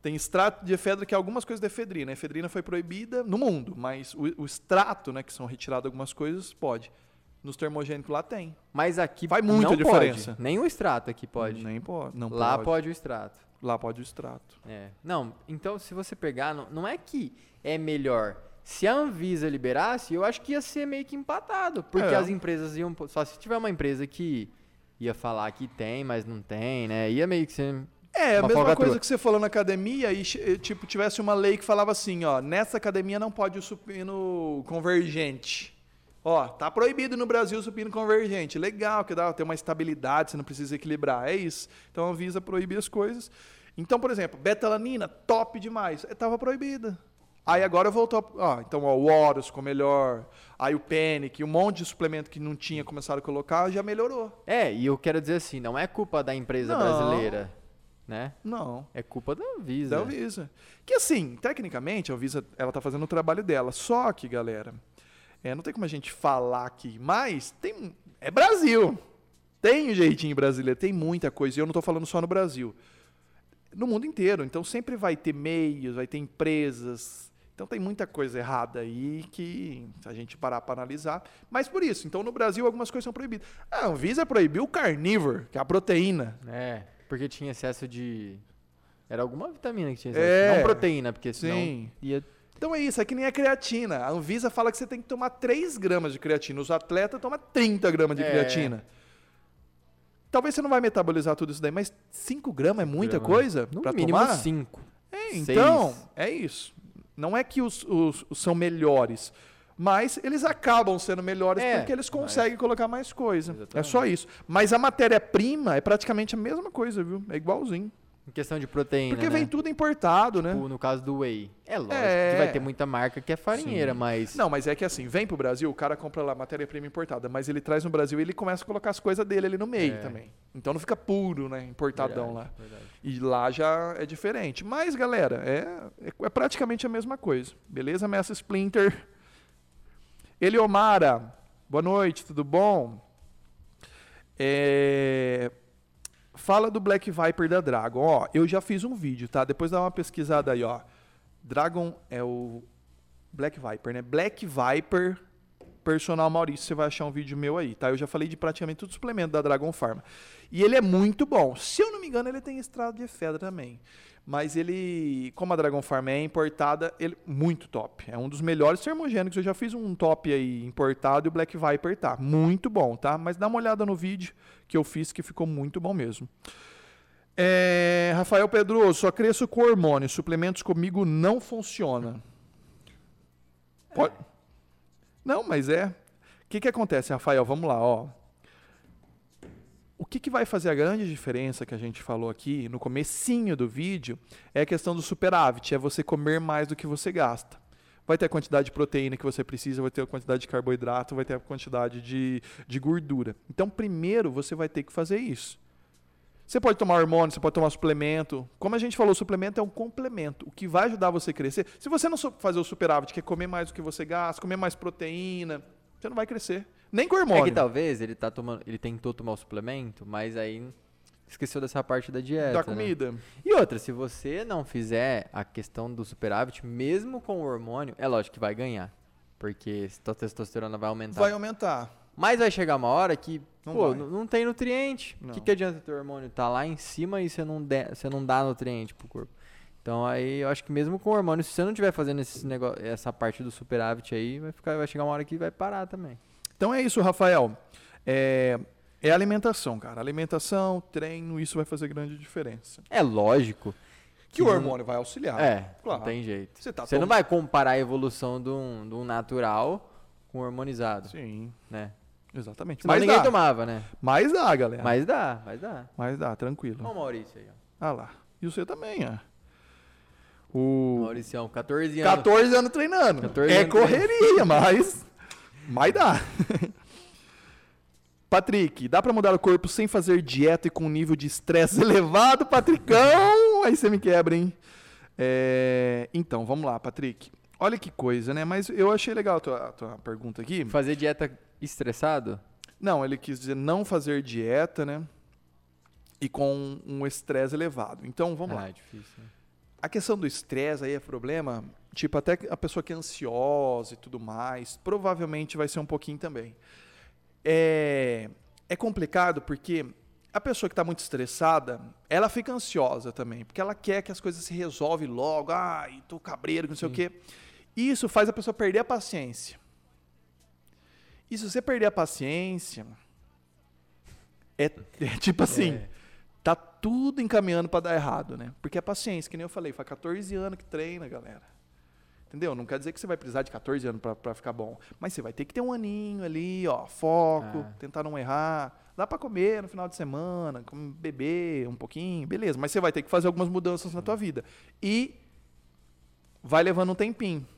Tem extrato de efedra que é algumas coisas de efedrina. A efedrina foi proibida no mundo, mas o, o extrato, né, que são retiradas algumas coisas, pode. Nos termogênicos lá tem. Mas aqui Faz muita não diferença. Pode. Nem o extrato aqui pode. Nem pode. Não Lá pode. pode o extrato. Lá pode o extrato. É. Não, então se você pegar, não, não é que é melhor. Se a Anvisa liberasse, eu acho que ia ser meio que empatado. Porque É. as empresas iam. Só se tiver uma empresa que ia falar que tem, mas não tem, né? Ia meio que ser. É, a mesma coisa que você falou na academia e, tipo, tivesse uma lei que falava assim, ó, nessa academia não pode o supino convergente. Ó, tá proibido no Brasil o supino convergente. Legal, que dá, tem uma estabilidade, você não precisa equilibrar. É isso. Então a Anvisa proibir as coisas. Então, por exemplo, betalanina, top demais. É, Tava proibida. Aí agora voltou. Ó, então, ó, o Horus ficou melhor. Aí o Penic, um monte de suplemento que não tinha começado a colocar, já melhorou. É, e eu quero dizer assim, não é culpa da empresa Não. brasileira, né? Não. É culpa da Anvisa. Da Anvisa. Que assim, tecnicamente, a Anvisa ela tá fazendo o trabalho dela. Só que, galera, é, não tem como a gente falar aqui, mas tem. É Brasil. Tem um jeitinho brasileiro, tem muita coisa. E eu não tô falando só no Brasil. No mundo inteiro. Então sempre vai ter meios, vai ter empresas. Então tem muita coisa errada aí que se a gente parar para analisar. Mas por isso, então no Brasil algumas coisas são proibidas. A Anvisa proibiu o carnívoro, que é a proteína. É, porque tinha excesso de. Era alguma vitamina que tinha excesso. É. Não proteína, porque senão Sim. ia. Então é isso, é que nem a creatina. A Anvisa fala que você tem que tomar 3 gramas de creatina. Os atletas tomam 30 gramas de É. creatina. Talvez você não vai metabolizar tudo isso daí, mas 5 gramas é muita grama. coisa No pra mínimo tomar? cinco. É, seis. então, é isso. Não é que os, os- os são melhores, mas eles acabam sendo melhores É, porque eles mas- conseguem colocar mais coisa. É Exatamente. só isso. Mas a matéria-prima é praticamente a mesma coisa, viu? É igualzinho. Em questão de proteína. Porque né? vem tudo importado, né? Tipo, no caso do whey. É lógico É. que vai ter muita marca que é farinheira, Sim. mas. Não, mas é que assim, vem pro Brasil, o cara compra lá matéria-prima importada, mas ele traz no Brasil e ele começa a colocar as coisas dele ali no meio É. também. Então não fica puro, né? Importadão Verdade, lá. verdade. E lá já é diferente. Mas, galera, é, é, é praticamente a mesma coisa. Beleza, Mestre Splinter? Eliomara, boa noite, tudo bom? É, Fala do Black Viper da Dragon. Ó, eu já fiz um vídeo, tá? Depois dá uma pesquisada aí, ó. Dragon é o Black Viper, né? Black Viper Personal Maurício, você vai achar um vídeo meu aí, tá? Eu já falei de praticamente todo suplemento da Dragon Pharma. E ele é muito bom. Se eu não me engano, ele tem extrato de efedra também. Mas ele, como a Dragon Pharma é importada, ele muito top. É um dos melhores termogênicos. Eu já fiz um top aí importado e o Black Viper tá muito bom, tá? Mas dá uma olhada no vídeo que eu fiz que ficou muito bom mesmo. É, Rafael Pedroso, só cresço com hormônio. Suplementos comigo não funciona. Pode... Não, mas é. O que, que acontece, Rafael? Vamos lá, ó. O que, que vai fazer a grande diferença que a gente falou aqui no comecinho do vídeo é a questão do superávit, é você comer mais do que você gasta. Vai ter a quantidade de proteína que você precisa, vai ter a quantidade de carboidrato, vai ter a quantidade de, de gordura. Então, primeiro, você vai ter que fazer isso. Você pode tomar hormônio, você pode tomar suplemento. Como a gente falou, o suplemento é um complemento. O que vai ajudar você a crescer. Se você não fazer o superávit, que é comer mais do que você gasta, comer mais proteína, você não vai crescer. Nem com hormônio. É que talvez ele tá tomando. Ele tentou tomar o suplemento, mas aí esqueceu dessa parte da dieta. da né? comida. E outra, se você não fizer a questão do superávit, mesmo com o hormônio, é lógico que vai ganhar. Porque a testosterona vai aumentar. Vai aumentar. Mas vai chegar uma hora que, Não pô, não tem nutriente. O Não. que, que adianta ter hormônio tá lá em cima e você não, der, você não dá nutriente pro corpo? Então aí eu acho que mesmo com hormônio, se você não estiver fazendo esse negócio, essa parte do superávit aí, vai, ficar, vai chegar uma hora que vai parar também. Então é isso, Rafael. É, é alimentação, cara. Alimentação, treino, isso vai fazer grande diferença. É lógico. Que o não- hormônio vai auxiliar. É, claro. não tem jeito. Você tá Você não vai comparar a evolução de um, de um natural com um hormonizado, Sim, né? Exatamente. Mas ninguém dá. tomava, né? Mas dá, galera. Mas dá, mas dá. Mas dá, tranquilo. Olha o Maurício aí, ó. Ah lá. E você também, ó. O... Mauricião, 14 anos. 14 anos treinando. 14 é anos correria, mas. Mas dá. Patrick, dá pra mudar o corpo sem fazer dieta e com um nível de estresse elevado, Patricão? Aí você me quebra, hein? É, Então, vamos lá, Patrick. Olha que coisa, né? Mas eu achei legal a tua, a tua pergunta aqui. Fazer dieta estressado? Não, ele quis dizer não fazer dieta, né? E com um estresse elevado. Então, vamos ah, lá. é difícil. né? a questão do estresse aí é problema, tipo, até a pessoa que é ansiosa e tudo mais, provavelmente vai ser um pouquinho também. É, é complicado porque a pessoa que está muito estressada, ela fica ansiosa também, porque ela quer que as coisas se resolvem logo, ai, tô cabreiro, não sei Sim. o quê. Isso faz a pessoa perder a paciência. E se você perder a paciência, é, é tipo assim, é. tá tudo encaminhando para dar errado, né? Porque a paciência, que nem eu falei, faz 14 anos que treina, galera. Entendeu? Não quer dizer que você vai precisar de 14 anos para ficar bom. Mas você vai ter que ter um aninho ali, ó, foco, ah. tentar não errar. Dá para comer no final de semana, beber um pouquinho, beleza. Mas você vai ter que fazer algumas mudanças na tua vida. E vai levando um tempinho.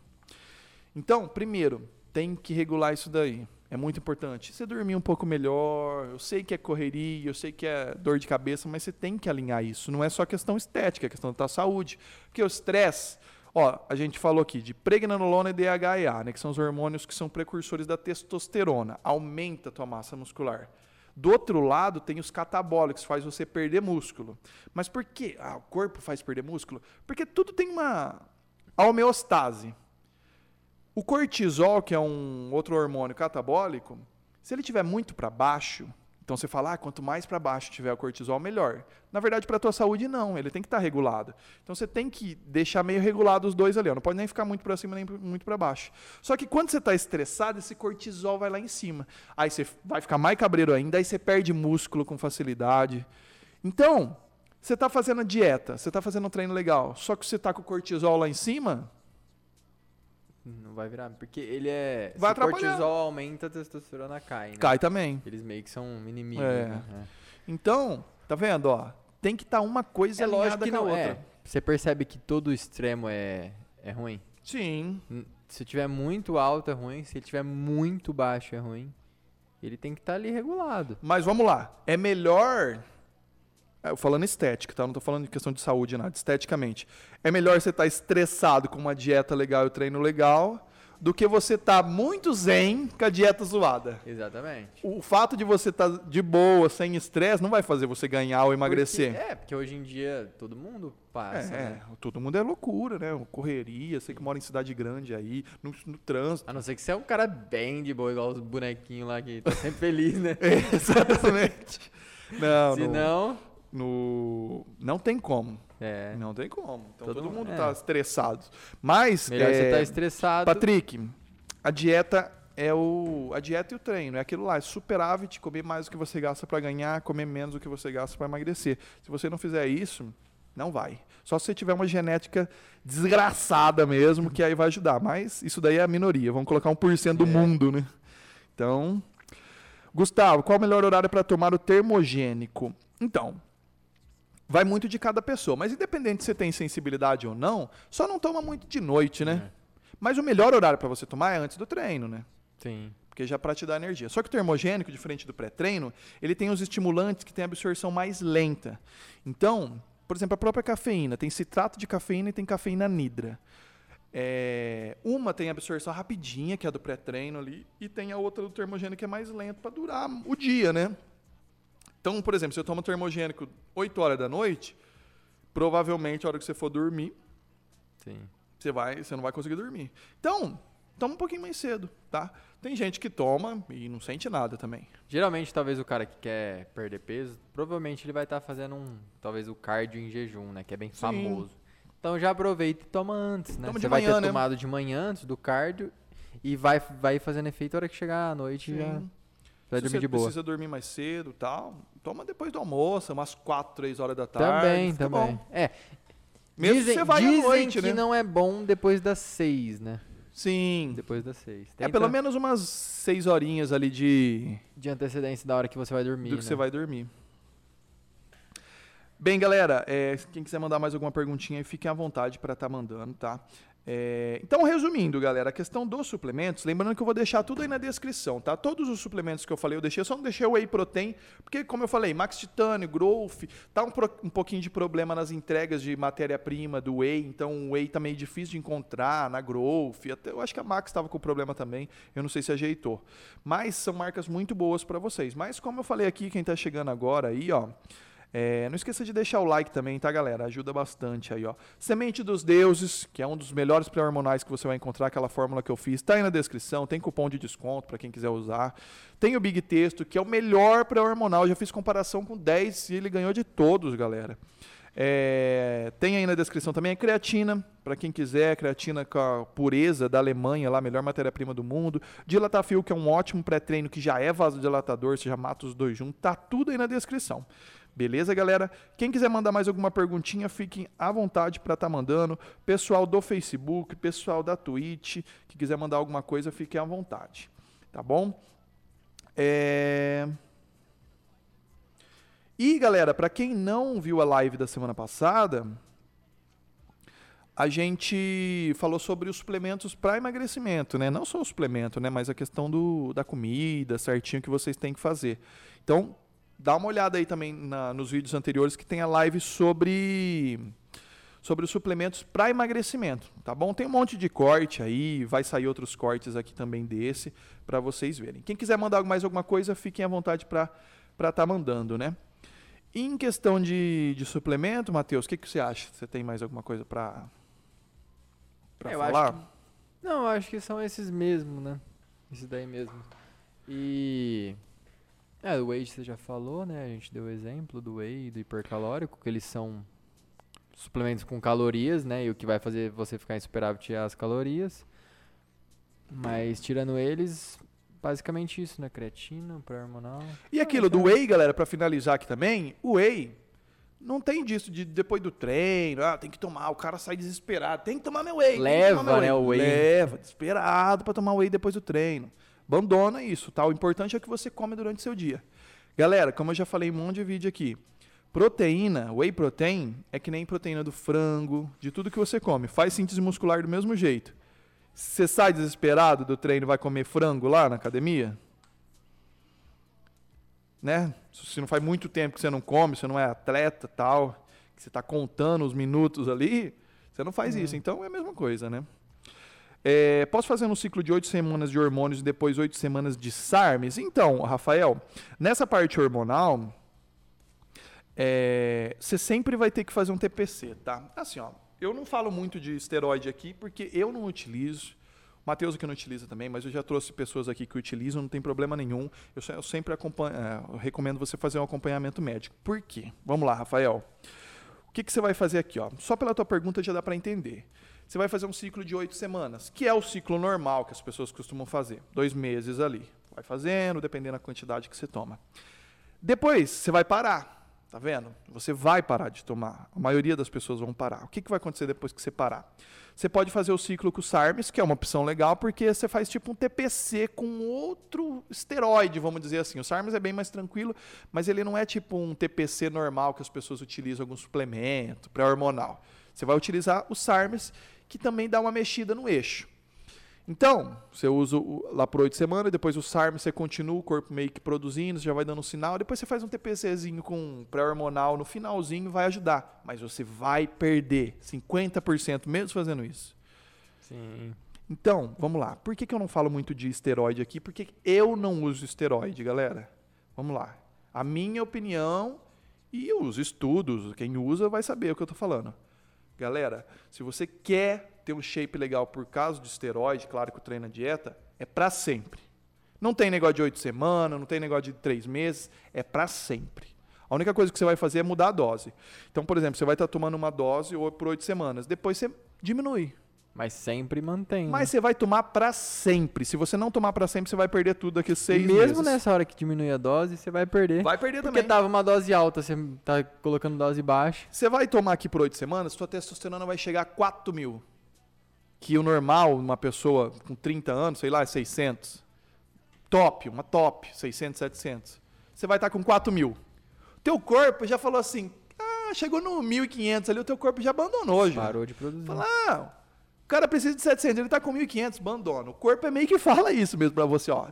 Então, primeiro, tem que regular isso daí. É muito importante. Você dormir um pouco melhor. Eu sei que é correria, eu sei que é dor de cabeça, mas você tem que alinhar isso. Não é só questão estética, é questão da saúde. Porque o estresse Ó, a gente falou aqui de pregnanolona e DHEA, né, que são os hormônios que são precursores da testosterona. Aumenta a tua massa muscular. Do outro lado, tem os catabólicos, faz você perder músculo. Mas por que ah, o corpo faz perder músculo? Porque tudo tem uma homeostase. O cortisol, que é um outro hormônio catabólico, se ele estiver muito para baixo, então você fala, ah, quanto mais para baixo tiver o cortisol, melhor. Na verdade, para a tua saúde, não. Ele tem que estar tá regulado. Então você tem que deixar meio regulado os dois ali. Não pode nem ficar muito para cima nem muito para baixo. Só que quando você está estressado, esse cortisol vai lá em cima. Aí você vai ficar mais cabreiro ainda, aí você perde músculo com facilidade. Então, você está fazendo a dieta, você está fazendo um treino legal, só que você está com o cortisol lá em cima, não vai virar, porque ele é. Vai se atrapalhar. cortisol aumenta, a testosterona cai, né? Cai também. Eles meio que são inimigos. É. Né? É. Então, tá vendo, ó? Tem que estar tá uma coisa é lógico que não outra. É. Você percebe que todo extremo é, é ruim? Sim. Se tiver muito alto é ruim, se ele tiver muito baixo é ruim. Ele tem que estar tá ali regulado. Mas vamos lá. É melhor é, falando estética, tá? Não estou falando de questão de saúde, nada, esteticamente. É melhor você estar tá estressado com uma dieta legal e treino legal do que você estar tá muito zen com a dieta zoada. Exatamente. O fato de você estar tá de boa, sem estresse, não vai fazer você ganhar ou emagrecer. Porque, é, porque hoje em dia todo mundo passa. É, né? todo mundo é loucura, né? Correria, sei que mora em cidade grande aí, no, no, trânsito. A não ser que você é um cara bem de boa, igual os bonequinhos lá que tá sempre feliz, né? é, exatamente. Não, Se não no. Não tem como. É. Não tem como. Então todo, todo mundo está é. estressado. Mas. Melhor é, você estar tá estressado. Patrick, a dieta é o. A dieta e o treino. É aquilo lá. É superávit, comer mais do que você gasta para ganhar, comer menos do que você gasta para emagrecer. Se você não fizer isso, não vai. Só se você tiver uma genética desgraçada mesmo, que aí vai ajudar. Mas isso daí é a minoria. Vamos colocar 1% do é. mundo, né? Então. Gustavo, qual o melhor horário para tomar o termogênico? Então, vai muito de cada pessoa. Mas independente se você tem sensibilidade ou não, só não toma muito de noite, né? É. Mas o melhor horário para você tomar é antes do treino, né? Sim. Porque já para te dar energia. Só que o termogênico, diferente do pré-treino, ele tem os estimulantes que têm absorção mais lenta. Então, por exemplo, a própria cafeína. Tem citrato de cafeína e tem cafeína nidra. É, uma tem absorção rapidinha, que é a do pré-treino ali, e tem a outra do termogênico que é mais lento para durar o dia, né? Então, por exemplo, se eu tomo termogênico 8 horas da noite, provavelmente a hora que você for dormir, Sim. Você, vai, você não vai conseguir dormir. Então, toma um pouquinho mais cedo, tá? Tem gente que toma e não sente nada também. Geralmente, talvez o cara que quer perder peso, provavelmente ele vai estar tá fazendo um, talvez o cardio em jejum, né? Que é bem Sim. famoso. Então já aproveita e toma antes, né? Toma você vai manhã, ter né? tomado de manhã antes do cardio e vai, vai fazendo efeito a hora que chegar à noite Sim. já vai Se dormir de boa. precisa dormir mais cedo tal, toma depois do almoço, umas 4, 3 horas da tarde. Também, também. Bom. É. Mesmo dizem, você vai dizem à noite, que né? não é bom depois das 6, né? Sim. Depois das 6. É pelo menos umas 6 horinhas ali de de antecedência da hora que você vai dormir, do que né? você vai dormir. Bem, galera, é, quem quiser mandar mais alguma perguntinha, fiquem à vontade para estar tá mandando, tá? É, então, resumindo, galera, a questão dos suplementos, lembrando que eu vou deixar tudo aí na descrição, tá? Todos os suplementos que eu falei, eu deixei, eu só não deixei o Whey Protein, porque, como eu falei, Max Titânio, Growth, tá um, um pouquinho de problema nas entregas de matéria-prima do Whey, então o Whey tá meio difícil de encontrar na Growth, até, eu acho que a Max estava com problema também, eu não sei se ajeitou. Mas são marcas muito boas para vocês. Mas, como eu falei aqui, quem está chegando agora aí, ó, É, não esqueça de deixar o like também, tá, galera? Ajuda bastante aí, ó. Semente dos Deuses, que é um dos melhores pré-hormonais que você vai encontrar, aquela fórmula que eu fiz, tá aí na descrição, tem cupom de desconto para quem quiser usar. Tem o Big Texto, que é o melhor pré-hormonal, já fiz comparação com 10 e ele ganhou de todos, galera. É, tem aí na descrição também a creatina, para quem quiser, creatina com a pureza da Alemanha, lá, a melhor matéria-prima do mundo. Dilatafil, que é um ótimo pré-treino, que já é vasodilatador, você já mata os dois juntos, tá tudo aí na descrição. Beleza, galera? Quem quiser mandar mais alguma perguntinha, fiquem à vontade para estar tá mandando. Pessoal do Facebook, pessoal da Twitch, que quiser mandar alguma coisa, fiquem à vontade. Tá bom? É... E, galera, para quem não viu a live da semana passada, a gente falou sobre os suplementos para emagrecimento, né? Não só o suplemento, né? Mas a questão do, da comida, certinho que vocês têm que fazer. Então, dá uma olhada aí também na, nos vídeos anteriores que tem a live sobre sobre os suplementos para emagrecimento, tá bom? Tem um monte de corte aí, vai sair outros cortes aqui também desse para vocês verem. Quem quiser mandar mais alguma coisa, fiquem à vontade para estar tá mandando, né? Em questão de, de suplemento, Matheus, o que, que você acha? Você tem mais alguma coisa para falar? Que, não, eu acho que são esses mesmo, né? Esses daí mesmo. E é, o whey você já falou, né? A gente deu o exemplo do whey e do hipercalórico, que eles são suplementos com calorias, né? E o que vai fazer você ficar insuperável é as calorias. Mas tirando eles, basicamente isso, né? Creatina, pré-hormonal. E aquilo do whey, galera, para finalizar aqui também, o whey não tem disso de depois do treino, ah, tem que tomar, o cara sai desesperado, tem que tomar meu whey. Leva, meu né, o whey. Leva, desesperado para tomar whey depois do treino. Abandona isso, tá? O importante é que você come durante o seu dia. Galera, como eu já falei em um monte de vídeo aqui, proteína, whey protein, é que nem proteína do frango, de tudo que você come. Faz síntese muscular do mesmo jeito. Você sai desesperado do treino e vai comer frango lá na academia? Né? Se não faz muito tempo que você não come, você não é atleta tal, que você está contando os minutos ali, você não faz isso. Então é a mesma coisa, né? É, posso fazer um ciclo de oito semanas de hormônios e depois oito semanas de SARMs? Então, Rafael, nessa parte hormonal, é, você sempre vai ter que fazer um TPC, tá? Assim, ó, eu não falo muito de esteroide aqui porque eu não utilizo. Matheus aqui não utiliza também, mas eu já trouxe pessoas aqui que utilizam, não tem problema nenhum. Eu, eu sempre acompanho, é, eu recomendo você fazer um acompanhamento médico. Por quê? Vamos lá, Rafael. O que, que você vai fazer aqui? Ó? Só pela tua pergunta já dá para entender você vai fazer um ciclo de oito semanas, que é o ciclo normal que as pessoas costumam fazer, dois meses ali. Vai fazendo, dependendo da quantidade que você toma. Depois, você vai parar. Tá vendo? Você vai parar de tomar. A maioria das pessoas vão parar. O que, que vai acontecer depois que você parar? Você pode fazer o ciclo com o SARMs, que é uma opção legal, porque você faz tipo um TPC com outro esteroide, vamos dizer assim. O SARMs é bem mais tranquilo, mas ele não é tipo um TPC normal que as pessoas utilizam algum suplemento pré-hormonal. Você vai utilizar o SARMs que também dá uma mexida no eixo. Então, você usa o, lá por oito semanas, depois o SARM você continua, o corpo meio que produzindo, você já vai dando um sinal, depois você faz um TPCzinho com pré-hormonal no finalzinho, vai ajudar. Mas você vai perder 50% mesmo fazendo isso. Sim. Então, vamos lá. Por que, que eu não falo muito de esteroide aqui? Porque eu não uso esteroide, galera. Vamos lá. A minha opinião e os estudos, quem usa vai saber o que eu estou falando. Galera, se você quer ter um shape legal por causa de esteroide, claro que o treino é dieta, é para sempre. Não tem negócio de oito semanas, não tem negócio de três meses, é para sempre. A única coisa que você vai fazer é mudar a dose. Então, por exemplo, você vai estar tomando uma dose por oito semanas, depois você diminui. Mas sempre mantém. Mas você vai tomar para sempre. Se você não tomar para sempre, você vai perder tudo daqui a seis mesmo meses. Nessa hora que diminui a dose, você vai perder. Vai perder porque também. Porque tava uma dose alta, você tá colocando dose baixa. Você vai tomar aqui por oito semanas, sua testosterona vai chegar a 4 mil. Que o normal, uma pessoa com 30 anos, sei lá, é 600. Top, uma top, 600, 700. Você vai estar com 4 mil. Teu corpo já falou assim, ah, chegou no 1.500 ali, o teu corpo já abandonou. Já. Parou de produzir. Fala, ah, cara precisa de 700, ele está com 1.500, abandona. O corpo é meio que fala isso mesmo para você, ó.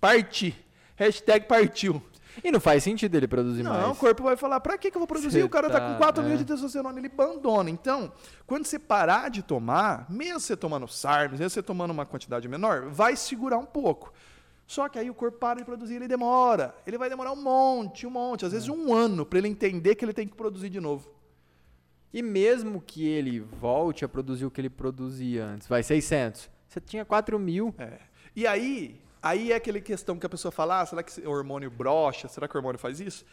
Partir. Hashtag partiu. E não faz sentido ele produzir não, mais. Não, o corpo vai falar, pra que, que eu vou produzir? Você o cara tá, tá com 4 é. mil de testosterona, ele abandona. Então, quando você parar de tomar, mesmo você tomando SARMs, mesmo você tomando uma quantidade menor, vai segurar um pouco. Só que aí o corpo para de produzir, ele demora. Ele vai demorar um monte, um monte, às vezes um ano, para ele entender que ele tem que produzir de novo. E mesmo que ele volte a produzir o que ele produzia antes, vai 600. Você tinha 4 mil. É. E aí, aí é aquela questão que a pessoa fala, ah, será que o hormônio brocha? Será que o hormônio faz isso?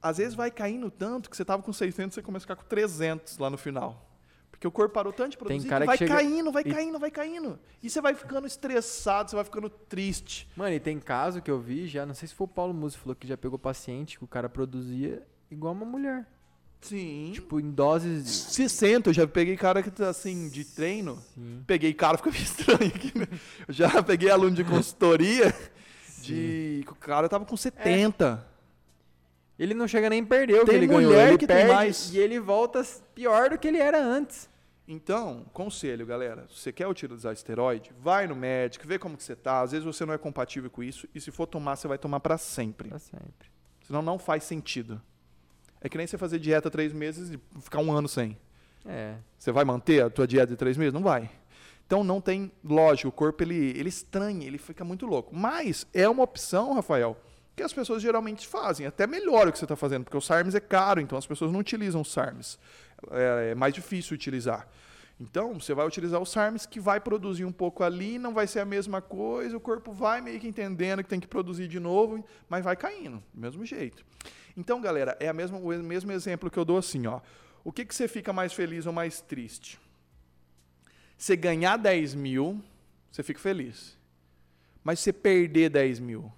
Às vezes vai caindo tanto que você estava com 600 você começa a ficar com 300 lá no final. Porque o corpo parou tanto de produzir, cara que vai chega- caindo, vai caindo, vai caindo. E você vai ficando estressado, você vai ficando triste. Mano, e tem caso que eu vi já, não sei se foi o Paulo Musi falou que já pegou paciente que o cara produzia igual uma mulher. Sim. Tipo, em doses. 60, eu já peguei cara que tá assim, de treino. Sim. Peguei cara, fica meio estranho aqui, né? Eu já peguei aluno de consultoria de. que O cara tava com 70. Ele não chega nem a perder o que Tem ele ganhou. Ele que tem perde mais. e ele volta pior do que ele era antes. Então, conselho, galera. Se você quer utilizar esteroide, vai no médico, vê como que você tá. Às vezes você não é compatível com isso. E se for tomar, você vai tomar pra sempre. Pra sempre. Senão não faz sentido. É que nem você fazer dieta três meses e ficar um ano sem. É. Você vai manter a tua dieta de três meses? Não vai. Então não tem lógico, o corpo ele, ele estranha, ele fica muito louco. Mas é uma opção, Rafael, que as pessoas geralmente fazem. Até melhor o que você está fazendo, porque o SARMS é caro, então as pessoas não utilizam o SARMS. É, é mais difícil utilizar. Então você vai utilizar o SARMS que vai produzir um pouco ali, não vai ser a mesma coisa, o corpo vai meio que entendendo que tem que produzir de novo, mas vai caindo, do mesmo jeito. Então, galera, é a mesma, o mesmo exemplo que eu dou assim, ó. O que, que você fica mais feliz ou mais triste? Você ganhar 10 mil, você fica feliz. Mas você perder 10 mil.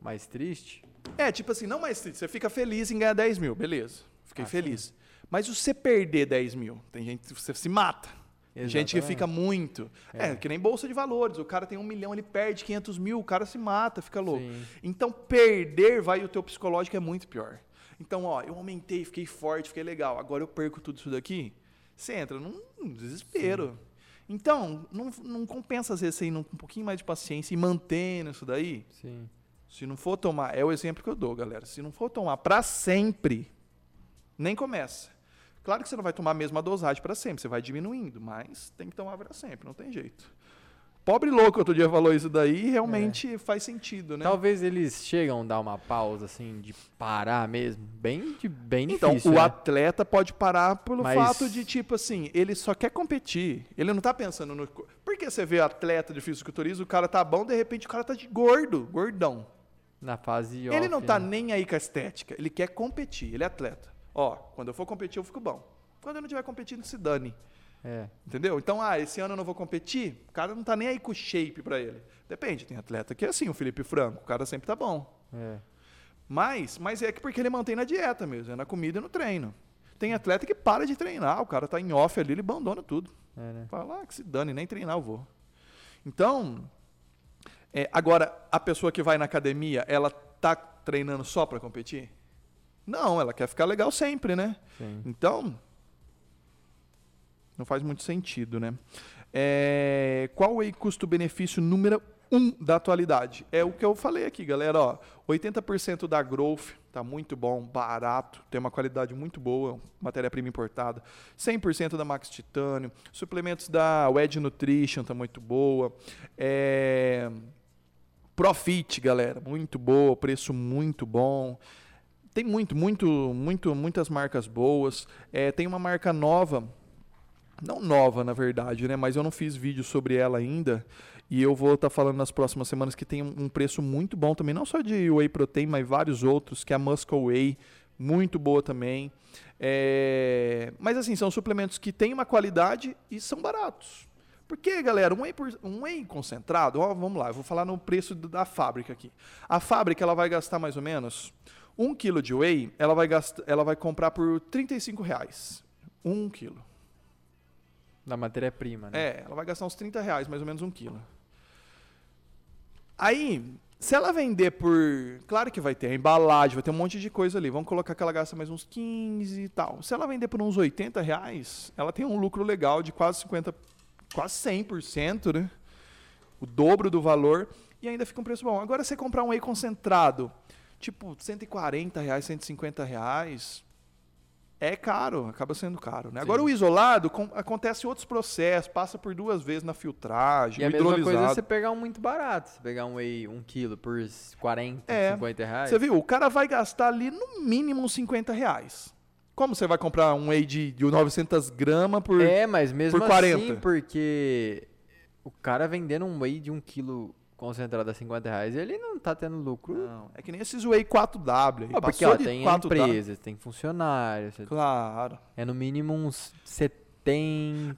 Mais triste? É, tipo assim, não mais triste. Você fica feliz em ganhar 10 mil, beleza. Fiquei Ah, feliz. Mas se você perder 10 mil, tem gente que você se mata. Tem gente que Exatamente. fica muito. É. É. que nem bolsa de valores. O cara tem um milhão, ele perde 500 mil, o cara se mata, fica louco. Sim. Então, perder vai o teu psicológico é muito pior. Então, ó, eu aumentei, fiquei forte, fiquei legal. Agora eu perco tudo isso daqui. Você entra num desespero. Então, não, não compensa às vezes você ir num, um pouquinho mais de paciência e mantendo isso daí. Sim. Se não for tomar, é o exemplo que eu dou, galera. Se não for tomar para sempre, nem começa. Claro que você não vai tomar a mesma dosagem para sempre, você vai diminuindo, mas tem que tomar para sempre, não tem jeito. Pobre louco outro dia falou isso daí e realmente faz sentido, né? Talvez eles chegam a dar uma pausa, assim, de parar mesmo. Bem, de, bem Então, difícil. o né? atleta pode parar pelo Mas- fato de, tipo assim, ele só quer competir. Ele não tá pensando no. Por que você vê atleta de fisiculturismo, o cara tá bom, de repente o cara tá de gordo, gordão. Na fase Ele off, não tá né? nem aí com a estética, ele quer competir, ele é atleta. Ó, quando eu for competir, eu fico bom. Quando eu não estiver competindo, se dane. É. Entendeu? Então, ah, esse ano eu não vou competir, o cara não tá nem aí com shape pra ele. Depende, tem atleta que é assim, o Felipe Franco, o cara sempre tá bom. É. Mas, mas é que porque ele mantém na dieta mesmo, é na comida e no treino. Tem atleta que para de treinar, o cara tá em off ali, ele abandona tudo. É, né? Fala, ah, que se dane, nem treinar eu vou. Então, é, agora, a pessoa que vai na academia, ela tá treinando só para competir? Não, ela quer ficar legal sempre, né? Sim. Então, não faz muito sentido, né? É, qual é o custo-benefício número um da atualidade? É o que eu falei aqui, galera. Ó, 80% da Growth tá muito bom, barato, tem uma qualidade muito boa, matéria-prima importada. 100% da Max Titânio, suplementos da Wedge Nutrition tá muito boa. É, Profit, galera, muito boa, preço muito bom. Tem muito, muito, muito, muitas marcas boas. É, tem uma marca nova, não nova na verdade, né? Mas eu não fiz vídeo sobre ela ainda. E eu vou estar falando nas próximas semanas que tem um, preço muito bom também, não só de whey protein, mas vários outros, que é a Muscle Whey, muito boa também. É, Mas assim, são suplementos que têm uma qualidade e são baratos. Porque, galera, um whey, por- um whey concentrado, ó, vamos lá, eu vou falar no preço da fábrica aqui. A fábrica ela vai gastar mais ou menos um quilo de whey, ela vai, gastar, ela vai comprar por 35 reais. Um quilo. Da matéria-prima, né? É, ela vai gastar uns 30 reais, mais ou menos um quilo. Aí, se ela vender por. Claro que vai ter a embalagem, vai ter um monte de coisa ali. Vamos colocar que ela gasta mais uns 15 e tal. Se ela vender por uns 80 reais, ela tem um lucro legal de quase 50, quase 100%, né? O dobro do valor e ainda fica um preço bom. Agora, você comprar um whey concentrado, tipo 140 reais, 150 reais, é caro, acaba sendo caro. Né? Agora o isolado com, acontece outros processos, passa por duas vezes na filtragem, e a mesma coisa é você pegar um muito barato, você pegar um whey, um quilo por 40, é, 50 reais. Você viu, o cara vai gastar ali no mínimo uns 50 reais. Como você vai comprar um whey de, de 900 gramas por É, mas mesmo por 40? assim, porque o cara vendendo um whey de um quilo concentrado a 50 reais, ele não tá tendo lucro. Não, é que nem esses Whey 4W. Ah, porque ó, tem 4W. empresas, tem funcionários. Claro. É no mínimo uns 70.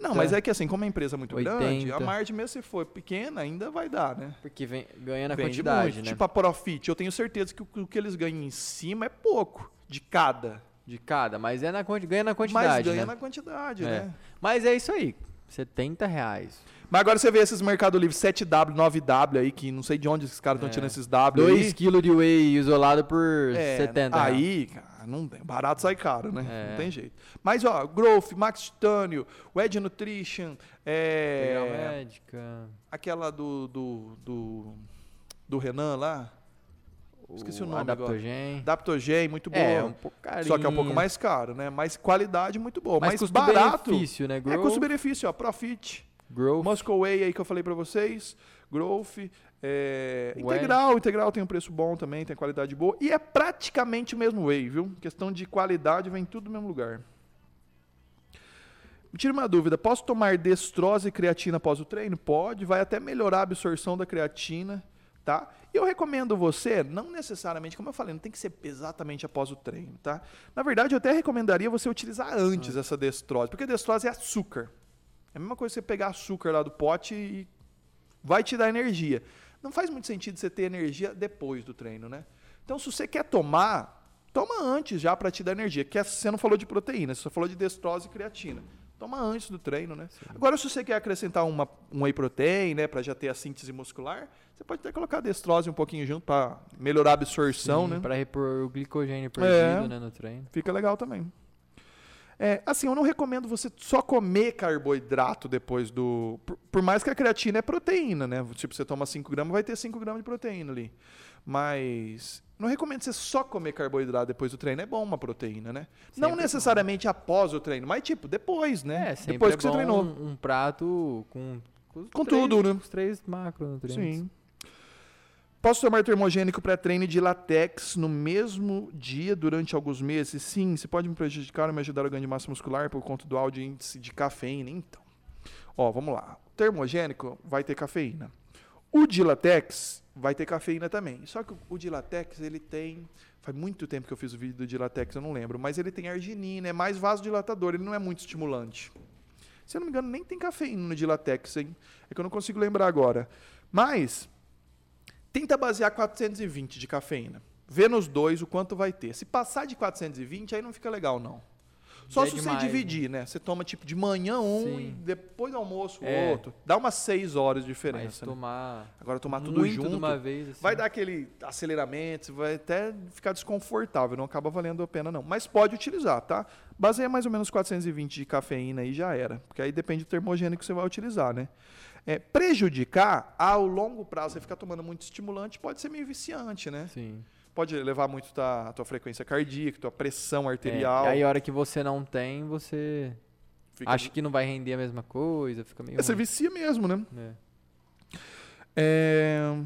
Não, mas é que assim, como a empresa é muito 80. grande, a margem mesmo se for pequena, ainda vai dar, né? Porque vem, ganha na Vende quantidade, muito. né? Tipo a Profit, eu tenho certeza que o, o que eles ganham em cima é pouco, de cada. De cada, mas é na, ganha na quantidade, Mas ganha né? na quantidade, é. né? Mas é isso aí, 70 reais. Mas agora você vê esses Mercado Livre 7W, 9W aí, que não sei de onde esses caras estão é. tirando esses W 2 kg de whey isolado por é, 70 Aí, cara, não. Barato sai caro, né? É. Não tem jeito. Mas, ó, Growth, Max Titânio, Wedge Nutrition, é... Médica. Aquela do, do, do, do Renan lá. Esqueci o nome Adaptogen. agora. Adaptogen, muito bom. É, um. Só que é um pouco mais caro, né? Mas qualidade muito boa. Mas, mas barato. benefício, né? Growth. É custo-benefício, ó. Profit. Growth. Muscle Way aí que eu falei para vocês. Growth. É, integral, Integral tem um preço bom também, tem qualidade boa. E é praticamente o mesmo whey, viu? Questão de qualidade, vem tudo no mesmo lugar. Me tira uma dúvida, posso tomar destrose e creatina após o treino? Pode, vai até melhorar a absorção da creatina, tá? E eu recomendo você, não necessariamente, como eu falei, não tem que ser exatamente após o treino, tá? Na verdade, eu até recomendaria você utilizar antes ah. essa destrose, porque a destrose é açúcar. É a mesma coisa que você pegar açúcar lá do pote e vai te dar energia. Não faz muito sentido você ter energia depois do treino, né? Então, se você quer tomar, toma antes já para te dar energia. Que você não falou de proteína, você só falou de destrose e creatina. Toma antes do treino, né? Sim. Agora, se você quer acrescentar uma, um whey protein, né, para já ter a síntese muscular, você pode até colocar a destrose um pouquinho junto para melhorar a absorção, Sim, né? Para repor o glicogênio perdido, é, né, no treino. Fica legal também. É, assim, eu não recomendo você só comer carboidrato depois do. Por, por, mais que a creatina é proteína, né? Tipo, você toma 5 gramas, vai ter 5 gramas de proteína ali. Mas. Não recomendo você só comer carboidrato depois do treino. É bom uma proteína, né? Sempre não necessariamente após o treino, mas tipo, depois, né? É, depois é que você treinou. Um, um prato com. Com, com três, tudo, né? Os três macronutrientes. Sim. Posso tomar termogênico pré-treino de latex no mesmo dia durante alguns meses? Sim, se pode me prejudicar ou me ajudar a ganhar de massa muscular por conta do alto índice de cafeína. Então, ó, vamos lá. O termogênico vai ter cafeína. O de latex vai ter cafeína também. Só que o de latex, ele tem... Faz muito tempo que eu fiz o vídeo de latex, eu não lembro. Mas ele tem arginina, é mais vasodilatador, ele não é muito estimulante. Se eu não me engano, nem tem cafeína no de latex, hein? É que eu não consigo lembrar agora. Mas Tenta basear 420 de cafeína. Vê nos dois o quanto vai ter. Se passar de 420, aí não fica legal, não. Só é se demais, você dividir, né? Você toma tipo de manhã um Sim. e depois do almoço o é. outro. Dá umas seis horas de diferença. Mas né? tomar. Né? Agora tomar tudo junto. De uma vez, assim. Vai dar aquele aceleramento, vai até ficar desconfortável, não acaba valendo a pena, não. Mas pode utilizar, tá? Baseia mais ou menos 420 de cafeína e já era. Porque aí depende do termogênico que você vai utilizar, né? É, prejudicar, ao longo prazo, você ficar tomando muito estimulante, pode ser meio viciante, né? Sim. Pode levar muito a tua frequência cardíaca, tua pressão arterial. É, e aí, a hora que você não tem, você fica... acha que não vai render a mesma coisa, fica meio. É, você vicia mesmo, né? É. é...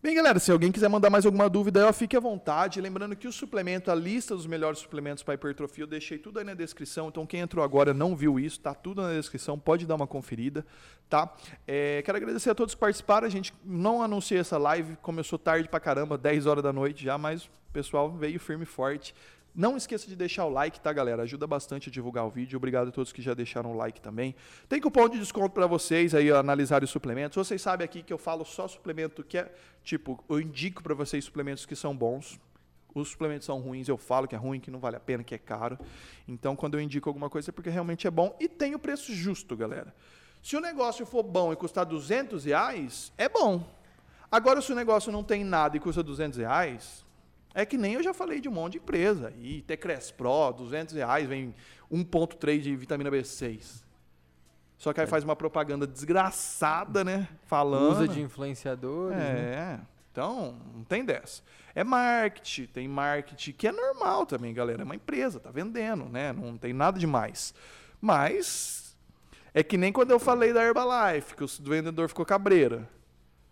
Bem, galera, se alguém quiser mandar mais alguma dúvida, ó, fique à vontade. Lembrando que o suplemento, a lista dos melhores suplementos para hipertrofia, eu deixei tudo aí na descrição. Então, quem entrou agora não viu isso, tá tudo na descrição, pode dar uma conferida, tá? É, quero agradecer a todos que participaram. A gente não anunciou essa live, começou tarde pra caramba, 10 horas da noite já, mas o pessoal veio firme e forte. Não esqueça de deixar o like, tá, galera? Ajuda bastante a divulgar o vídeo. Obrigado a todos que já deixaram o like também. Tem cupom de desconto para vocês aí analisar os suplementos. Vocês sabem aqui que eu falo só suplemento que é, tipo, eu indico para vocês suplementos que são bons. Os suplementos são ruins, eu falo que é ruim, que não vale a pena, que é caro. Então, quando eu indico alguma coisa é porque realmente é bom e tem o preço justo, galera. Se o negócio for bom e custar 200 reais, é bom. Agora, se o negócio não tem nada e custa 200 reais, é que nem eu já falei de um monte de empresa. E Tecres Pro, 200 reais, vem 1.3 de vitamina B6. Só que aí é. faz uma propaganda desgraçada, né? Falando. Usa de influenciadores. É. Né? Então, não tem dessa. É marketing, tem marketing que é normal também, galera. É uma empresa, tá vendendo, né? Não tem nada demais. Mas é que nem quando eu falei da Herbalife, que o vendedor ficou cabreira.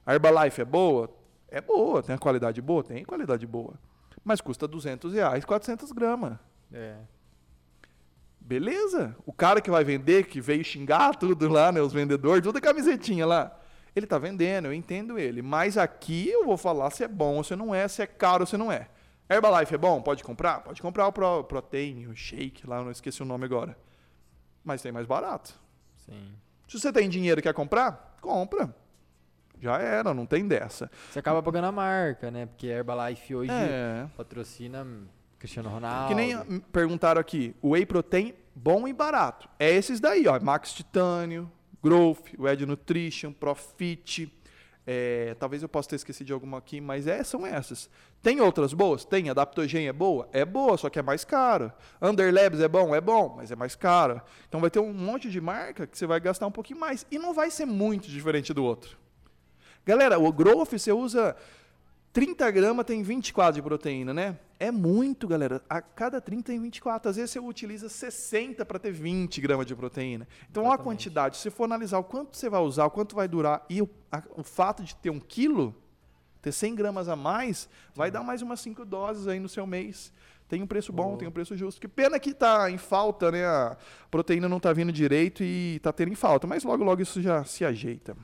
A Herbalife é boa? É boa. Tem a qualidade boa? Tem qualidade boa. Mas custa 200 reais, 400 gramas. É. Beleza. O cara que vai vender, que veio xingar tudo lá, né? Os vendedores, tudo é camisetinha lá. Ele está vendendo, eu entendo ele. Mas aqui eu vou falar se é bom ou se não é, se é caro ou se não é. Herbalife é bom? Pode comprar? Pode comprar o Pro, Protein, o Shake lá, não esqueci o nome agora. Mas tem mais barato. Sim. Se você tem dinheiro e quer comprar, compra. Já era, não tem dessa. Você acaba pagando a marca, né? Porque Herbalife hoje é. patrocina Cristiano Ronaldo. Que nem perguntaram aqui, o Whey Protein bom e barato. É esses daí, ó, Max Titânio, Growth, o Ed Nutrition, Profit. É, talvez eu possa ter esquecido de alguma aqui, mas é, são essas. Tem outras boas? Tem. Adaptogen é boa? É boa, só que é mais cara. Underlabs é bom? É bom, mas é mais cara. Então vai ter um monte de marca que você vai gastar um pouquinho mais. E não vai ser muito diferente do outro. Galera, o Growth você usa 30 gramas tem 24 de proteína, né? É muito, galera. A cada 30 tem 24. Às vezes você utiliza 60 para ter 20 gramas de proteína. Então, olha a quantidade. Se você for analisar o quanto você vai usar, o quanto vai durar e o, a, o fato de ter um quilo, ter 100 gramas a mais, vai dar mais umas 5 doses aí no seu mês. Tem um preço bom, oh. tem um preço justo. Que pena que está em falta, né? A proteína não está vindo direito e está tendo em falta. Mas logo, logo isso já se ajeita.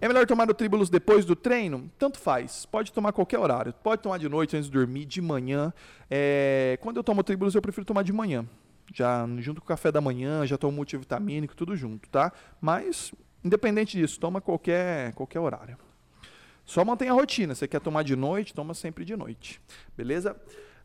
É melhor tomar o Tribulus depois do treino? Tanto faz. Pode tomar qualquer horário. Pode tomar de noite antes de dormir, de manhã. É... Quando eu tomo o Tribulus, eu prefiro tomar de manhã. Já junto com o café da manhã, já tomo multivitamínico, tudo junto, tá? Mas, independente disso, toma qualquer, qualquer horário. Só mantenha a rotina. Você quer tomar de noite, toma sempre de noite. Beleza?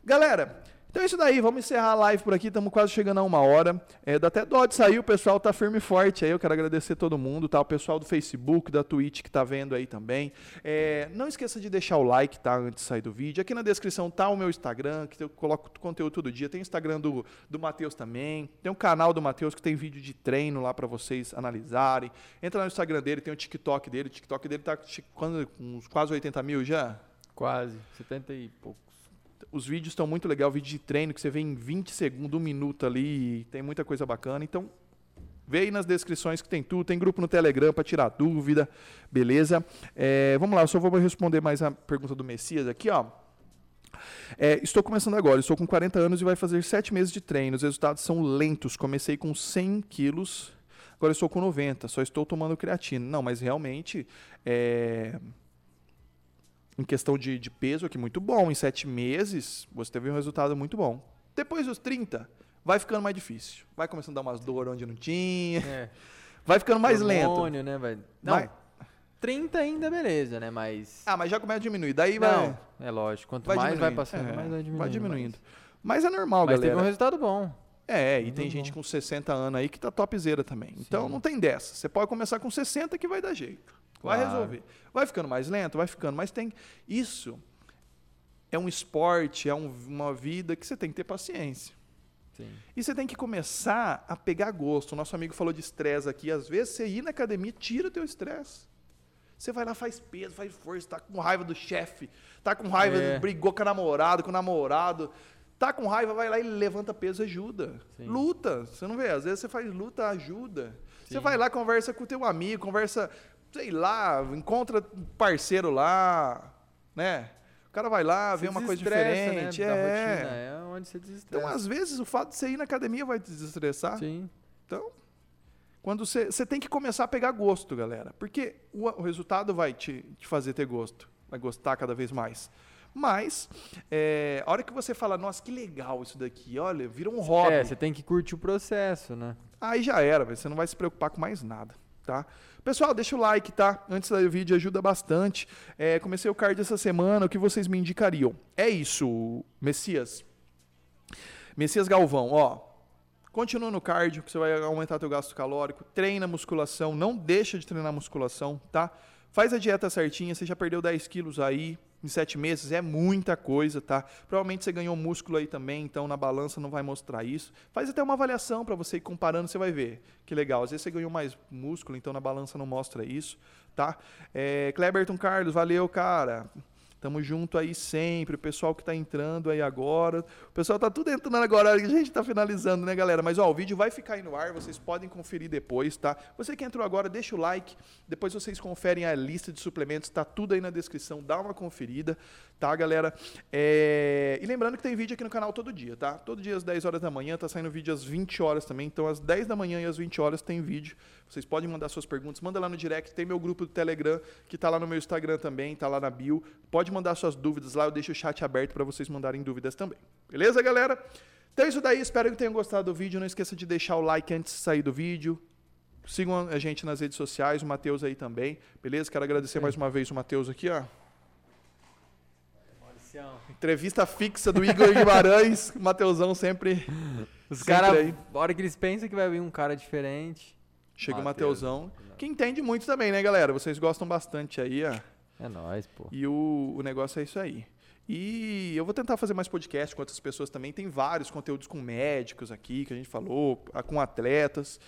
Galera, então é isso daí, vamos encerrar a live por aqui, estamos quase chegando a uma hora. É, dá até dó de sair, o pessoal tá firme e forte aí, eu quero agradecer todo mundo, tá? O pessoal do Facebook, da Twitch que tá vendo aí também. É, não esqueça de deixar o like, tá? Antes de sair do vídeo. Aqui na descrição tá o meu Instagram, que eu coloco conteúdo todo dia. Tem o Instagram do, do Matheus também. Tem o canal do Matheus que tem vídeo de treino lá para vocês analisarem. Entra no Instagram dele, tem o TikTok dele. O TikTok dele tá com uns quase 80 mil já. Quase, 70 e pouco. Os vídeos estão muito legal, vídeo de treino que você vê em 20 segundos, um minuto ali, tem muita coisa bacana. Então, vê aí nas descrições que tem tudo, tem grupo no Telegram para tirar dúvida, beleza? É, vamos lá, eu só vou responder mais a pergunta do Messias aqui, ó. É, estou começando agora, estou com 40 anos e vai fazer 7 meses de treino. Os resultados são lentos. Comecei com 100 quilos, agora estou com 90, só estou tomando creatina. Não, mas realmente é, em questão de, de peso aqui muito bom. Em sete meses, você teve um resultado muito bom. Depois dos 30, vai ficando mais difícil. Vai começando a dar umas dores onde não tinha. É. Vai ficando mais Hormônio, lento. né? Vai... Não, vai. 30 ainda beleza, né? Mas. Ah, mas já começa a diminuir. Daí vai. Não, é lógico. Quanto vai mais vai passando, é, mais vai diminuindo. Vai diminuindo. Mas, mas é normal, mas galera. Mas teve um resultado bom. É, e tem gente com 60 anos aí que tá topzera também. Sim. Então não tem dessa. Você pode começar com 60 que vai dar jeito. Vai claro. resolver. Vai ficando mais lento, vai ficando, mas tem isso é um esporte, é um, uma vida que você tem que ter paciência. Sim. E você tem que começar a pegar gosto. O nosso amigo falou de estresse aqui. Às vezes você ir na academia tira o teu estresse. Você vai lá, faz peso, faz força, tá com raiva do chefe, tá com raiva, é. brigou com a namorada, com o namorado. Tá com raiva, vai lá e levanta peso, ajuda. Sim. Luta. Você não vê? Às vezes você faz luta, ajuda. Sim. Você vai lá, conversa com o teu amigo, conversa sei lá, encontra parceiro lá, né? O cara vai lá, vê uma coisa né, diferente. Né? É. Rotina, é onde você desestressa. Então, às vezes, o fato de você ir na academia vai te desestressar. Sim. Então, quando você, você tem que começar a pegar gosto, galera. Porque o, o resultado vai te, te fazer ter gosto. Vai gostar cada vez mais. Mas, é, a hora que você fala, nossa, que legal isso daqui, olha, vira um hobby. É, você tem que curtir o processo, né? Aí já era, você não vai se preocupar com mais nada, tá? Pessoal, deixa o like, tá? Antes do vídeo ajuda bastante. É, comecei o card essa semana, o que vocês me indicariam? É isso, Messias. Messias Galvão, ó. Continua no cardio, que você vai aumentar teu gasto calórico. Treina musculação, não deixa de treinar musculação, tá? Faz a dieta certinha, você já perdeu 10 quilos aí, em sete meses é muita coisa, tá? Provavelmente você ganhou músculo aí também, então na balança não vai mostrar isso. Faz até uma avaliação para você ir comparando, você vai ver. Que legal. Às vezes você ganhou mais músculo, então na balança não mostra isso, tá? É, Cleberton Carlos, valeu, cara. Tamo junto aí sempre. O pessoal que tá entrando aí agora. O pessoal tá tudo entrando agora. A gente tá finalizando, né, galera? Mas ó, o vídeo vai ficar aí no ar. Vocês podem conferir depois, tá? Você que entrou agora, deixa o like. Depois vocês conferem a lista de suplementos. Tá tudo aí na descrição. Dá uma conferida, tá, galera? É... E lembrando que tem vídeo aqui no canal todo dia, tá? Todo dia às 10 horas da manhã. Tá saindo vídeo às 20 horas também. Então, às 10 da manhã e às 20 horas tem vídeo. Vocês podem mandar suas perguntas. Manda lá no direct. Tem meu grupo do Telegram, que tá lá no meu Instagram também. Tá lá na bio. Pode mandar suas dúvidas lá, eu deixo o chat aberto para vocês mandarem dúvidas também. Beleza, galera? Então é isso daí, espero que tenham gostado do vídeo. Não esqueça de deixar o like antes de sair do vídeo. Sigam a gente nas redes sociais, o Matheus aí também. Beleza? Quero agradecer mais uma vez o Matheus aqui, ó. Entrevista fixa do Igor Guimarães. o Mateusão sempre. Os caras, a hora que eles pensam que vai vir um cara diferente. Chega o Mateusão. Que entende muito também, né, galera? Vocês gostam bastante aí, ó. É nóis, pô. E o, o negócio é isso aí. E eu vou tentar fazer mais podcast com outras pessoas também. Tem vários conteúdos com médicos aqui, que a gente falou, com atletas.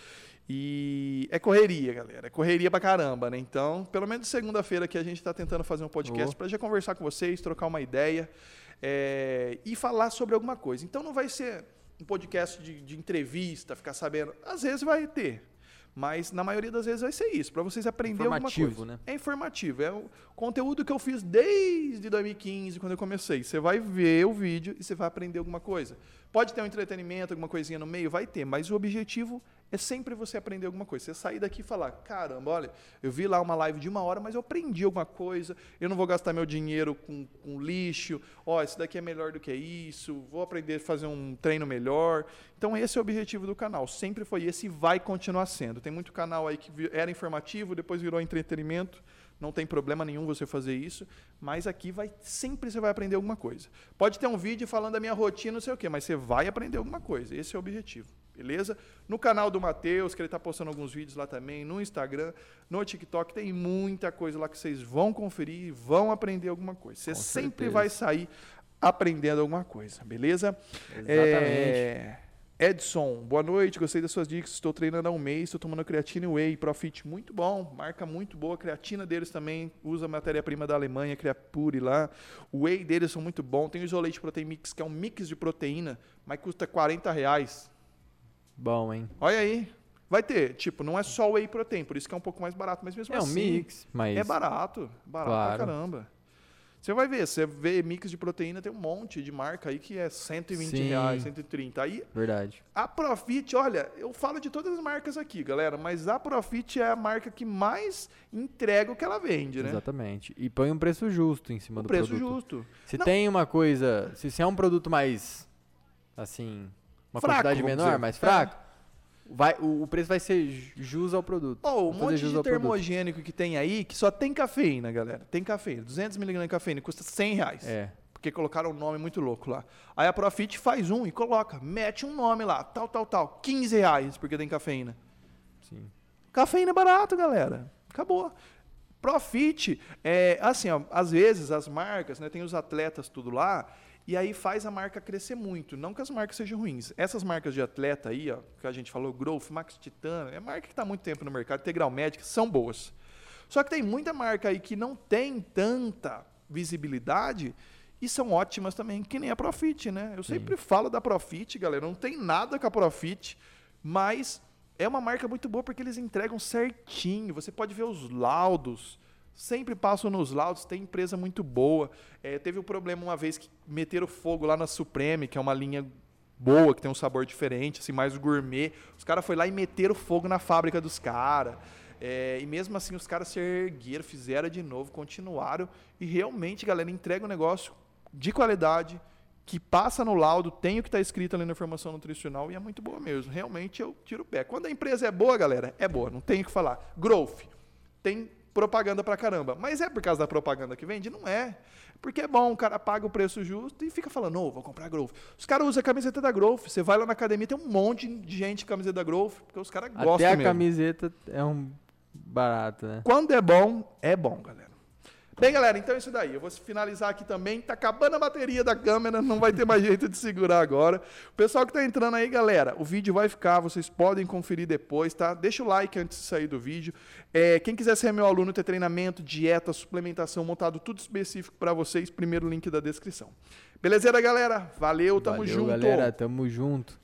E é correria, galera. É correria pra caramba, né? Então, pelo menos segunda-feira aqui a gente está tentando fazer um podcast oh. para já conversar com vocês, trocar uma ideia é, e falar sobre alguma coisa. Então não vai ser um podcast de, de entrevista, ficar sabendo. Às vezes vai ter, mas na maioria das vezes vai ser isso, para vocês aprenderem alguma coisa. Né? É informativo, é o conteúdo que eu fiz desde 2015, quando eu comecei. Você vai ver o vídeo e você vai aprender alguma coisa. Pode ter um entretenimento, alguma coisinha no meio, vai ter, mas o objetivo é sempre você aprender alguma coisa. Você sair daqui e falar: caramba, olha, eu vi lá uma live de uma hora, mas eu aprendi alguma coisa. Eu não vou gastar meu dinheiro com, com lixo. Ó, esse daqui é melhor do que isso. Vou aprender a fazer um treino melhor. Então, esse é o objetivo do canal. Sempre foi esse e vai continuar sendo. Tem muito canal aí que era informativo, depois virou entretenimento. Não tem problema nenhum você fazer isso, mas aqui vai sempre você vai aprender alguma coisa. Pode ter um vídeo falando da minha rotina, não sei o quê, mas você vai aprender alguma coisa. Esse é o objetivo. Beleza? No canal do Matheus, que ele está postando alguns vídeos lá também, no Instagram, no TikTok, tem muita coisa lá que vocês vão conferir e vão aprender alguma coisa. Você Com sempre certeza. vai sair aprendendo alguma coisa, beleza? Exatamente. É... Edson, boa noite, gostei das suas dicas. Estou treinando há um mês, estou tomando creatina e whey, Profit muito bom, marca muito boa. A creatina deles também usa matéria-prima da Alemanha, Creapure lá. O whey deles são muito bom. Tem o Isolate Protein Mix, que é um mix de proteína, mas custa 40 reais. Bom, hein? Olha aí. Vai ter, tipo, não é só whey protein, por isso que é um pouco mais barato, mas mesmo é assim. É um mix, mas. É barato. Barato claro. pra caramba. Você vai ver, você vê mix de proteína, tem um monte de marca aí que é 120 Sim, reais, 130. Aí, verdade. A Profit, olha, eu falo de todas as marcas aqui, galera, mas a Profit é a marca que mais entrega o que ela vende, né? Exatamente. E põe um preço justo em cima um do preço produto. justo. Se Não. tem uma coisa, se, se é um produto mais, assim, uma fraco, quantidade menor, mais fraco. Vai, o, o, preço vai ser jus ao produto. Oh, um monte de termogênico que tem aí que só tem cafeína, galera. Tem cafeína. 200mg de cafeína custa 100 reais. É. Porque colocaram um nome muito louco lá. Aí a Profit faz um e coloca, mete um nome lá, tal, tal, tal. 15 reais porque tem cafeína. Sim. Cafeína é barato, galera. Acabou. Profit, é, assim, ó, às vezes as marcas, né, tem os atletas tudo lá, e aí faz a marca crescer muito. Não que as marcas sejam ruins. Essas marcas de atleta aí, ó, que a gente falou, Growth, Max Titan, é marca que está há muito tempo no mercado, Integral Médica, são boas. Só que tem muita marca aí que não tem tanta visibilidade e são ótimas também, que nem a Profit, né? Eu Sim. sempre falo da Profit, galera, não tem nada com a Profit, mas é uma marca muito boa porque eles entregam certinho. Você pode ver os laudos, Sempre passam nos laudos, tem empresa muito boa. É, teve um problema uma vez que meteram fogo lá na Supreme, que é uma linha boa, que tem um sabor diferente, assim, mais gourmet. Os caras foram lá e meteram fogo na fábrica dos caras. É, e mesmo assim os caras se ergueram, fizeram de novo, continuaram. E realmente, galera, entrega um negócio de qualidade, que passa no laudo, tem o que está escrito ali na informação nutricional e é muito boa mesmo. Realmente eu tiro o pé. Quando a empresa é boa, galera, é boa, não tem o que falar. Growth. Tem propaganda pra caramba. Mas é por causa da propaganda que vende? Não é. Porque é bom, o cara paga o preço justo e fica falando, ô, oh, vou comprar Growth. Os caras usam a camiseta da Growth. Você vai lá na academia, tem um monte de gente com camiseta da Growth, porque os caras gostam Até a mesmo. camiseta é um barato, né? Quando é bom, é bom, galera. Bem, galera, então é isso daí. Eu vou finalizar aqui também. Tá acabando a bateria da câmera, não vai ter mais jeito de segurar agora. O pessoal que tá entrando aí, galera, o vídeo vai ficar, vocês podem conferir depois, tá? Deixa o like antes de sair do vídeo. É, quem quiser ser meu aluno, ter treinamento, dieta, suplementação, montado tudo específico para vocês, primeiro link da descrição. Beleza, galera? Valeu, tamo Valeu, junto. galera, tamo junto.